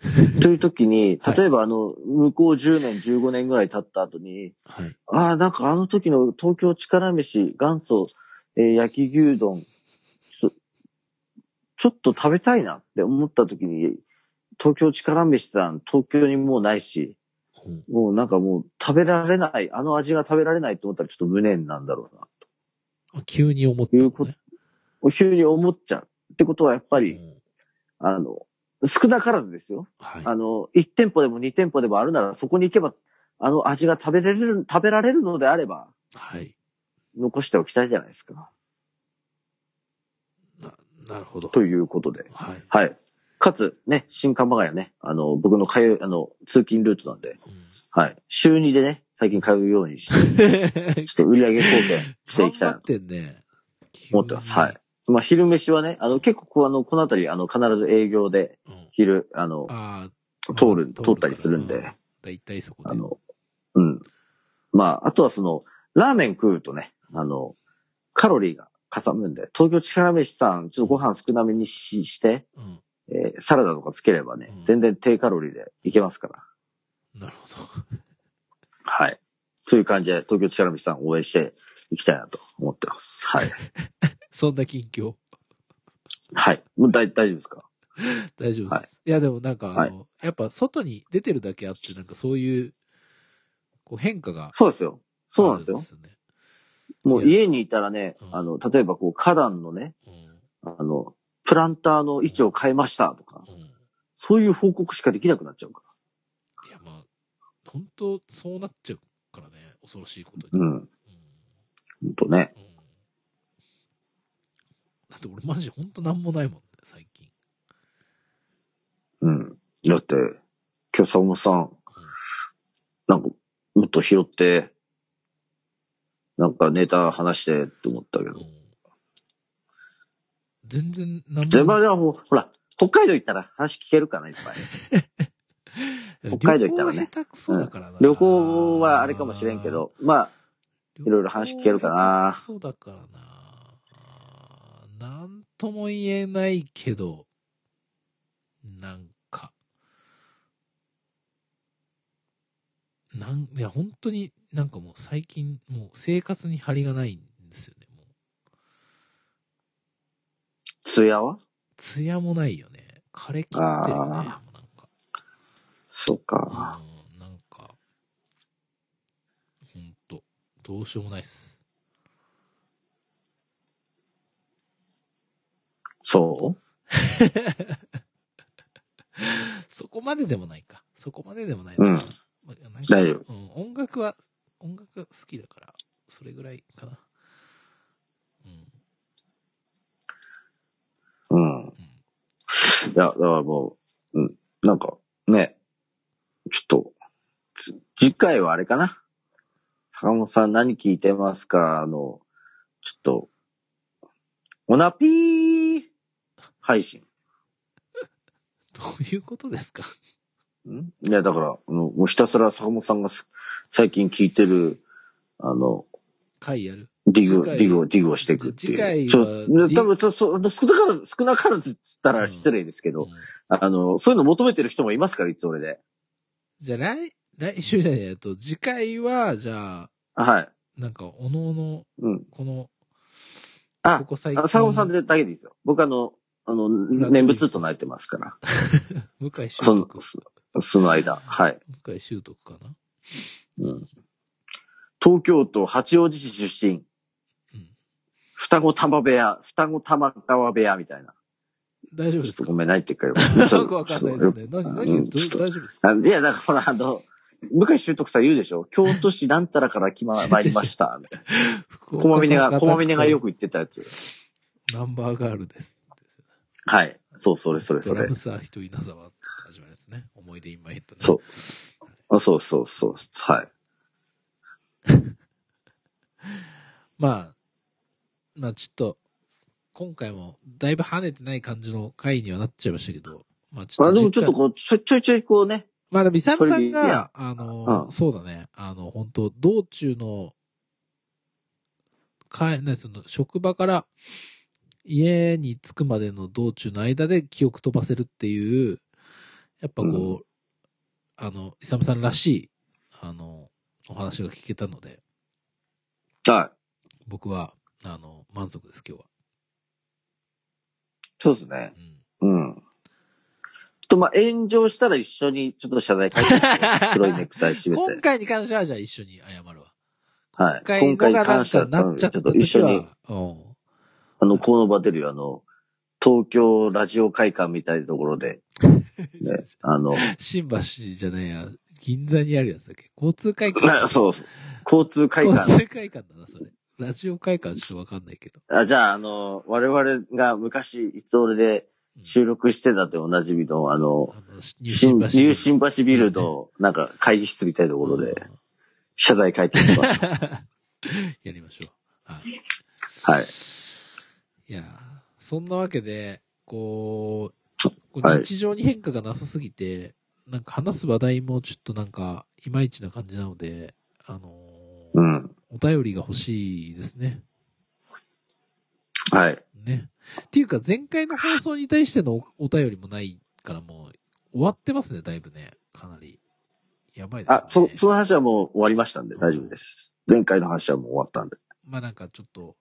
S2: <laughs> という時に、
S1: はい
S2: 例えばあの、向こう10年、15年ぐらい経った後に、
S1: はい。
S2: ああ、なんかあの時の東京力飯、元祖、えー焼き牛丼、ちょちょっと食べたいなって思った時に、東京力飯さん、東京にもうないし、
S1: うん
S2: もうなんかもう食べられない、あの味が食べられないと思ったらちょっと無念なんだろうな、
S1: あ急に思ったのね。
S2: いうこと急に思っちゃう。ってことはやっぱり、
S1: うん
S2: あの、少なからずですよ。
S1: はい。
S2: あの、1店舗でも2店舗でもあるなら、そこに行けば、あの味が食べられる、食べられるのであれば、
S1: はい。
S2: 残しておきたいじゃないですか。
S1: な、なるほど。
S2: ということで。
S1: はい。
S2: はい。かつ、ね、新鎌ヶ谷ね、あの、僕の通い、あの、通勤ルートなんで、はい。週2でね、最近通うようにし <laughs> て、
S1: うん。
S2: ちょっと売り上げ貢献していきたい
S1: 頑張ってんね。
S2: 思ってます。はい。。まあ、昼飯はね、あの、結構こう、あの、このあたり、あの、必ず営業で、
S1: うん。
S2: 昼、あの、
S1: ああ。
S2: 通る、通ったりするんで
S1: だいたいそこで。
S2: あの、うん。まあ、あとはその、ラーメン食うとね、あの、カロリーがかさむんで、東京力飯さん、ちょっとご飯少なめにしして、
S1: うん。
S2: えーサラダとかつければね
S1: うん、
S2: 全然低カロリーでいけますから。
S1: なるほど。
S2: はい。そういう感じで、東京力飯さんを応援していきたいなと思ってます。はい。<laughs>
S1: そんな近況。
S2: はい。もう大大丈夫ですか？
S1: 大丈夫です。い、や、でもなんか、あの、やっぱ外に出てるだけあって、なんかそういう、こう変化が
S2: そうですよ。そうなんですよ。もう家にいたらね
S1: う、ん
S2: あの、例えばこう、花壇のね、
S1: うん。
S2: あの、プランターの位置を変えましたとか、
S1: うん。
S2: そういう報告しかできなくなっちゃうか
S1: いや、まあ、本当そうなっちゃうからね。恐ろしいことに。
S2: ら。うん。
S1: うん。
S2: ほんとね。
S1: うんだって俺マジほんとなんもないもんね、最近。
S2: うん。だって、今日坂本さん、なんか、もっと拾って、なんかネタ話してって思ったけど。
S1: うん。全然なんも
S2: 全部ではもう、ほら、北海道行ったら話聞けるかな、いっぱい。<laughs> 北海道行ったらね
S1: 旅行は下手くそだからな。
S2: 旅行はあれかもしれんけど、まあ、
S1: い
S2: いろいろ話聞けるかな
S1: そうだからな。なんとも言えないけど、なんか、なん、いや、本当になんかもう最近、もう生活に張りがないんですよね。もう、
S2: ツヤは？
S1: 艶もないよね。枯れ切ってるよね。もうなんか。
S2: そうか。
S1: うん、なんか、ほんと、どうしようもないっす。
S2: そう？<laughs>
S1: そこまででもないか。そこまででもない
S2: うん
S1: まあなんか
S2: 大丈夫
S1: うん、音楽は、音楽が好きだから、それぐらいかな。うん。
S2: うん。いや、だからもう、うん、なんか、ね、ちょっと、つ次回はあれかな？坂本さん何聞いてますか？あの、ちょっと、オナピー配信。<laughs>
S1: どういうことですか？
S2: ん？いや、だから、あのもうひたすら坂本さんがす最近聞いてる、あの、
S1: 回やる？
S2: ディグ、
S1: 次回？
S2: ディグを、ディグをしていくって
S1: 次回は
S2: いう。ちょ
S1: ディグ？
S2: 多分、そ、そ、少なからず、少なからずっつったら失礼ですけど、
S1: うん
S2: あの、そういうの求めてる人もいますから、いつ俺で。
S1: じゃあ来、来週じゃないと、次回は、じゃあ、
S2: はい。
S1: なんか、おのおの、
S2: うん。
S1: この、
S2: あ
S1: こ、こ最
S2: あ
S1: 近、
S2: 坂本さんでだけでいいですよ。僕あの、あの、念仏となってますから。<laughs>
S1: 向井修
S2: その
S1: 徳、、
S2: そその間。はい。
S1: 向井修徳かな？
S2: うん。東京都八王子市出身。
S1: うん。
S2: 双子玉部屋、双子玉川部屋みたいな。
S1: 大丈夫ですか？
S2: ごめん、何言ってるかよ。<laughs>
S1: よくわかんないですね。何、何
S2: うん
S1: 大丈夫ですか？
S2: あいや、だからほら、あの、向井修徳さん言うでしょ京都市なんたらから来ま、参りました。みたいな。こまみねが、こまみねがよく言ってたやつ。
S1: ナンバーガールです。
S2: はい。そう、それ、それ、それ
S1: ドラム。サー人稲沢って始まるやつね。思い出インマイヘッドね。
S2: そう。あそうそうそう。はい。<laughs>
S1: まあ、まあちょっと、今回もだいぶ跳ねてない感じの回にはなっちゃいましたけど、まあちょっと
S2: まあでもちょっとこう、ちょいちょいこうね。
S1: まあでも、イサムさんが
S2: ア、
S1: あの、
S2: うん
S1: そうだね、あの、本当道中の、かね、その、職場から家に着くまでの道中の間で記憶飛ばせるっていう、やっぱこう、
S2: うん
S1: あの、イサムさんらしい、あの、お話が聞けたので、
S2: はい。
S1: 僕は、あの、満足です、今日は。
S2: そうですね。
S1: うん。
S2: うん。と、まあ、炎上したら一緒にちょっと謝罪会見 <laughs> 黒いネクタイ締めて。
S1: 今回に関しては、じゃあ一緒に謝るわ。
S2: はい。
S1: 今
S2: 今回に関しては、
S1: かなっちゃった
S2: ちょっと一緒に、
S1: うん。
S2: あの、この場出るよ、あの、東京ラジオ会館みたいなところで、<laughs> ね、あの、
S1: 新橋じゃねえや、銀座にあるやつだっけ？交通会館？
S2: そうそう、交通会
S1: 交
S2: 館。
S1: 通会館だな、それ。ラジオ会館ちょっとわかんないけど。
S2: あじゃあ、あの、我々が昔、いつ俺で収録してたっておなじみの、あの、
S1: あの、
S2: 新、ニュー
S1: 入
S2: 新橋ビルの、なんか会議室みたいなところで、謝罪会見しましょう。<laughs>
S1: やりましょう。はい。
S2: はい。
S1: いやーそんなわけで、こう、こう
S2: はい
S1: 日常に変化がなさすぎて、なんか話す話題もちょっとなんか、いまいちな感じなので、あのー
S2: うん。
S1: お便りが欲しいですね。
S2: はい。
S1: ね。っていうか、前回の放送に対してのおお便りもないからもう、終わってますね、だいぶね。かなり。やばいですね。
S2: あ、そ、その話はもう終わりましたんで大丈夫です。前回の話はもう終わったんで。
S1: まあなんかちょっと、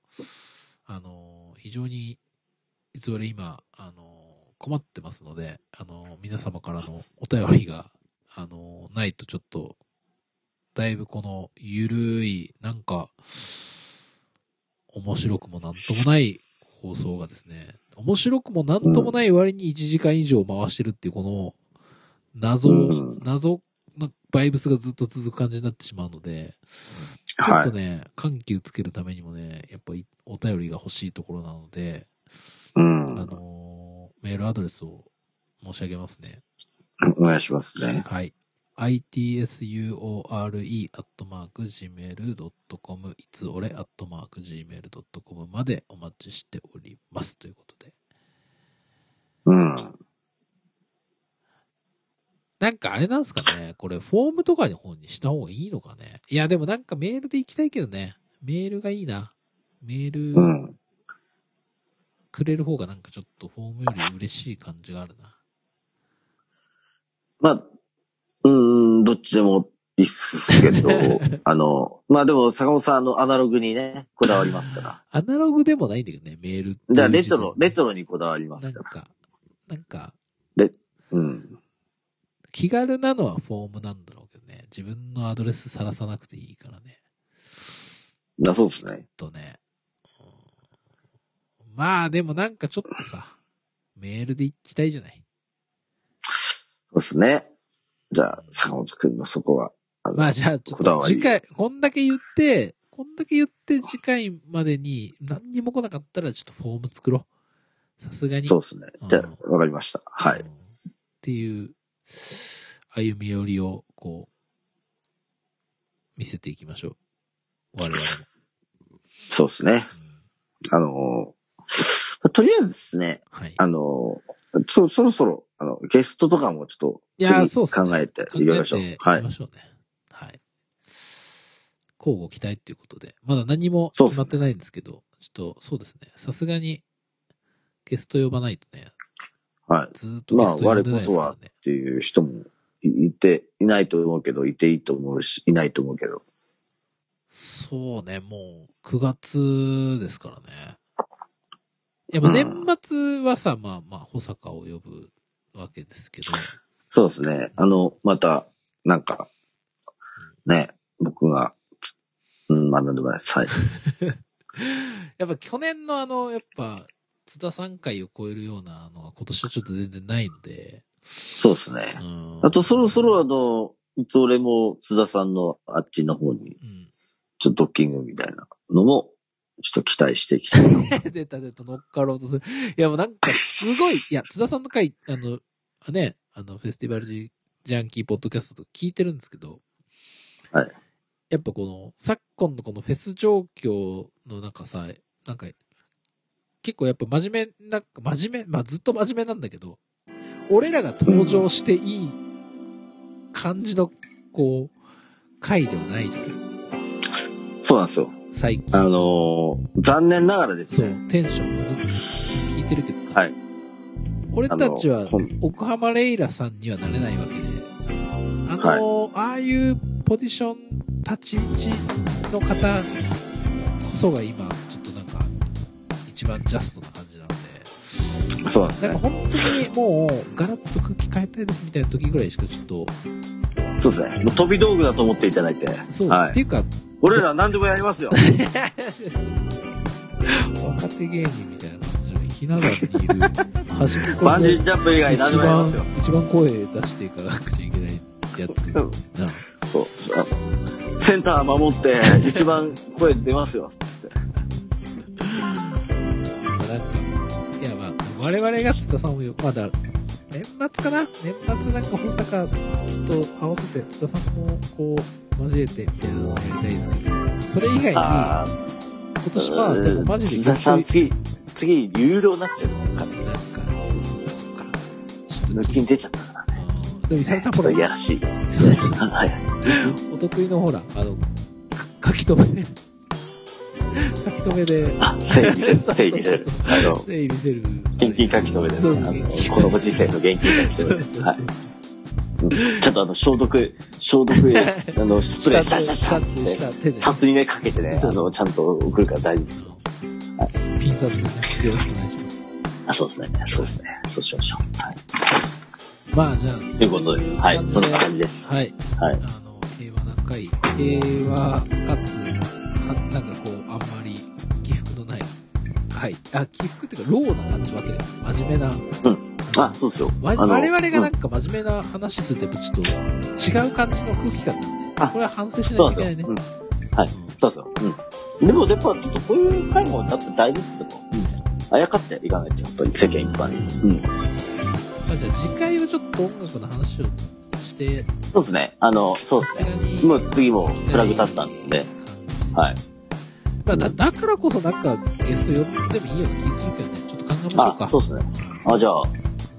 S1: あのー非常に、いつ俺今、あのー困ってますので、あのー皆様からのお便りが、あのーないとちょっと、だいぶこの、ゆるい、なんか、面白くもなんともない放送がですね、面白くもなんともない割に1時間以上回してるっていうこの、謎、
S2: うん。
S1: 謎なバイブスがずっと続く感じになってしまうので、ちょ
S2: はい。
S1: っとね、緩急つけるためにもね、やっぱりお便りが欲しいところなので、
S2: うん。
S1: あのーメールアドレスを申し上げますね。
S2: お願いしますね。
S1: はい。itsure.gmail.com いつ俺 .gmail.com までお待ちしております。ということで。
S2: うん。
S1: なんかあれなんすかねこれフォームとかの方にした方がいいのかねいやでもなんかメールで行きたいけどね。メールがいいな。メール
S2: うん。
S1: くれる方がなんかちょっとフォームより嬉しい感じがあるな。
S2: まあ、うん、どっちでもいいっすけど、<laughs> あの、まあでも、坂本さん、あの、アナログにね、こだわりますから。
S1: アナログでもないんだけどね、メールっていう
S2: じゃあ、レトロ、レト
S1: ロ
S2: ロにこだわりま
S1: なん
S2: すから。
S1: か、なんか、
S2: うん。
S1: 気軽なのはフォームなんだろうけどね。自分のアドレスさらさなくていいからね。
S2: だそうですね。
S1: とね。うんまあでもなんかちょっとさ、メールで行きたいじゃない？
S2: そうですね。じゃあ、坂本くんのそこは、あの
S1: まあじゃあちょっと次回、こんだけ言って、こんだけ言って次回までに何にも来なかったらちょっとフォーム作ろう。さすがに。
S2: そうですね。じゃあ、わかりました。はい
S1: うん。っていう、歩み寄りを、こう、見せていきましょう。我々も。
S2: そうですね。
S1: うん
S2: あの、とりあえずですね、
S1: はい。
S2: あの、そ、そろそろ、あの、ゲストとかもちょっと、
S1: いやそうね。
S2: 考えて
S1: 考
S2: いきましょうはい
S1: きま。しょうね。はい。交互期待っていうことで。まだ何も決まってないんですけど、ちょっと、そうですね。さすがに、ゲスト呼ばないとね、
S2: はい。
S1: ずーっとゲ
S2: まあ、我こそはっ
S1: ね。
S2: ていう人もいいて、いないと思うけど、いていいと思うし、いないと思うけど。
S1: そうね、もう、9月ですからね。いや、まあ
S2: うん
S1: 年末はさ、まあまあ、保坂を呼ぶわけですけど、
S2: そうですね。あの、また、なんか、ね、僕が、うん、まあ、なんでもないです。はい。<laughs>
S1: やっぱ去年のあの、やっぱ、津田3回を超えるようなのが今年はちょっと全然ないので、
S2: そうですね。
S1: うん。
S2: あと、そろそろあの、いつ俺も津田さんのあっちの方に、
S1: うん。
S2: ちょっとドッキングみたいなのも、ちょっと期待していきたいな。<laughs>
S1: 出た出た乗っかろうとする。いやもうなんかすごい、いや、津田さんの回、あの、ね、あの、フェスティバルジジャンキーポッドキャストと聞いてるんですけど、
S2: はい。
S1: やっぱこの、昨今のこのフェス状況の中さ、なんか、結構やっぱ真面目な、真面目、まあずっと真面目なんだけど、俺らが登場していい感じの、こう、回ではないじゃない
S2: そうなんですよ。
S1: 最近。
S2: あのー残念ながらです
S1: そう
S2: ね。、
S1: テンションがずっと聞いてるけどさ、
S2: はい。
S1: 俺たちは奥浜レイラさんにはなれないわけで、あの、ああいうポジション、立ち位置の方こそが今、一番ジャストな感じなんで、
S2: そうなんですね。
S1: なんか本当にもう、ガラッと空気変えたいですみたいな時ぐらいしかちょっと、
S2: そうですね。もう飛び道具だと思っていただいて。
S1: そう、
S2: はい。
S1: っていうか、
S2: 俺ら何でもやりますよ。
S1: 若手芸人みたいな感じの、ひな壇にいる、端っこ
S2: バンジ
S1: で
S2: ージャンプ以外何
S1: 一
S2: でもやりますよ。
S1: 番、一番声出していかなくちゃいけないやつ。な
S2: そう。あセンター守って、一番声出ますよ。
S1: 我々が津田さんをよ、まだ、年末かな？年末なんか保坂と合わせて津田さんもこう、交えてみたいなのをやりたいですけど、それ以外に、今
S2: あ
S1: 年まあ、でもマジで
S2: 津田さん、次、次、有料になっちゃうから。
S1: なんか、そっか。ちょっと
S2: 抜きに出ちゃったからね。
S1: うんでも、伊沢さんほら、
S2: やらし <laughs> い。
S1: お得意のほら、あの、か書き留め、書き留めで、
S2: あ、整理せる、整理せる。あの、
S1: 整理見せる。
S2: 現金書き留めですね。
S1: そうそう
S2: あのこのご時世の現金書き留めです。ちょっとあの、消毒、消毒で、<laughs> あの、スプレーシャシャシャって、札にね、かけてね、あの、ちゃんと送るから大丈夫です。
S1: ピン札でね、よろしくお願いします。
S2: あ、そうですね。そうですね。そうしましょう。はい。
S1: まあ、じゃあ、
S2: ということです。はい。そんな感じです。
S1: はい。
S2: はい。
S1: あの、平和な会、平和かつ、はなんか会。あ、起伏っていうか、ローな感じわ真面目な。
S2: あ、そうですよ。
S1: 我々がなん
S2: う
S1: か真面目な話すると、やっぱちょっと違う感じの空気感なんで、
S2: あ
S1: これは反省しない。といけないね。
S2: うん。はい。そうですよ。うん。でも、やっぱ、ちょっとこういう回も、やっぱ大事ですよ。あやかっていかないと、やっぱり世間一般に。うん。
S1: まあ、じゃあ次回はちょっと音楽の話をして、
S2: そうですね。あの、そうですね。もう次もフラグ立ったんで。はい。
S1: まあ、だだからこそなんかゲスト呼んでもいいような気するけどね。ちょっと考えましょうか。
S2: あ、そうですね。あ、じゃあ、
S1: 考え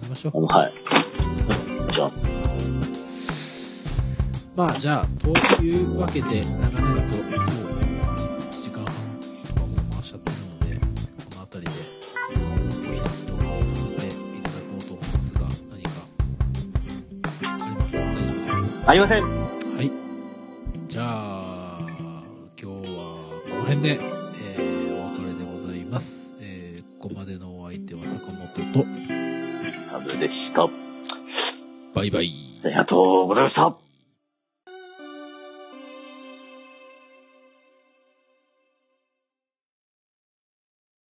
S1: ましょう。
S2: はい。お願いします。
S1: まあ、じゃあ、というわけで、長々と、もう、1時間半とかもう回しちゃってるので、この辺りで、お開きとさせていただこうと思いますが、何か、ありますか？大丈夫ですか？
S2: ありません。
S1: はい。じゃあ、辺で、えー、お別れでございます。えー、ここまでのお相手は坂本と、
S2: サブでした。
S1: バイバイ。
S2: ありがとうございました。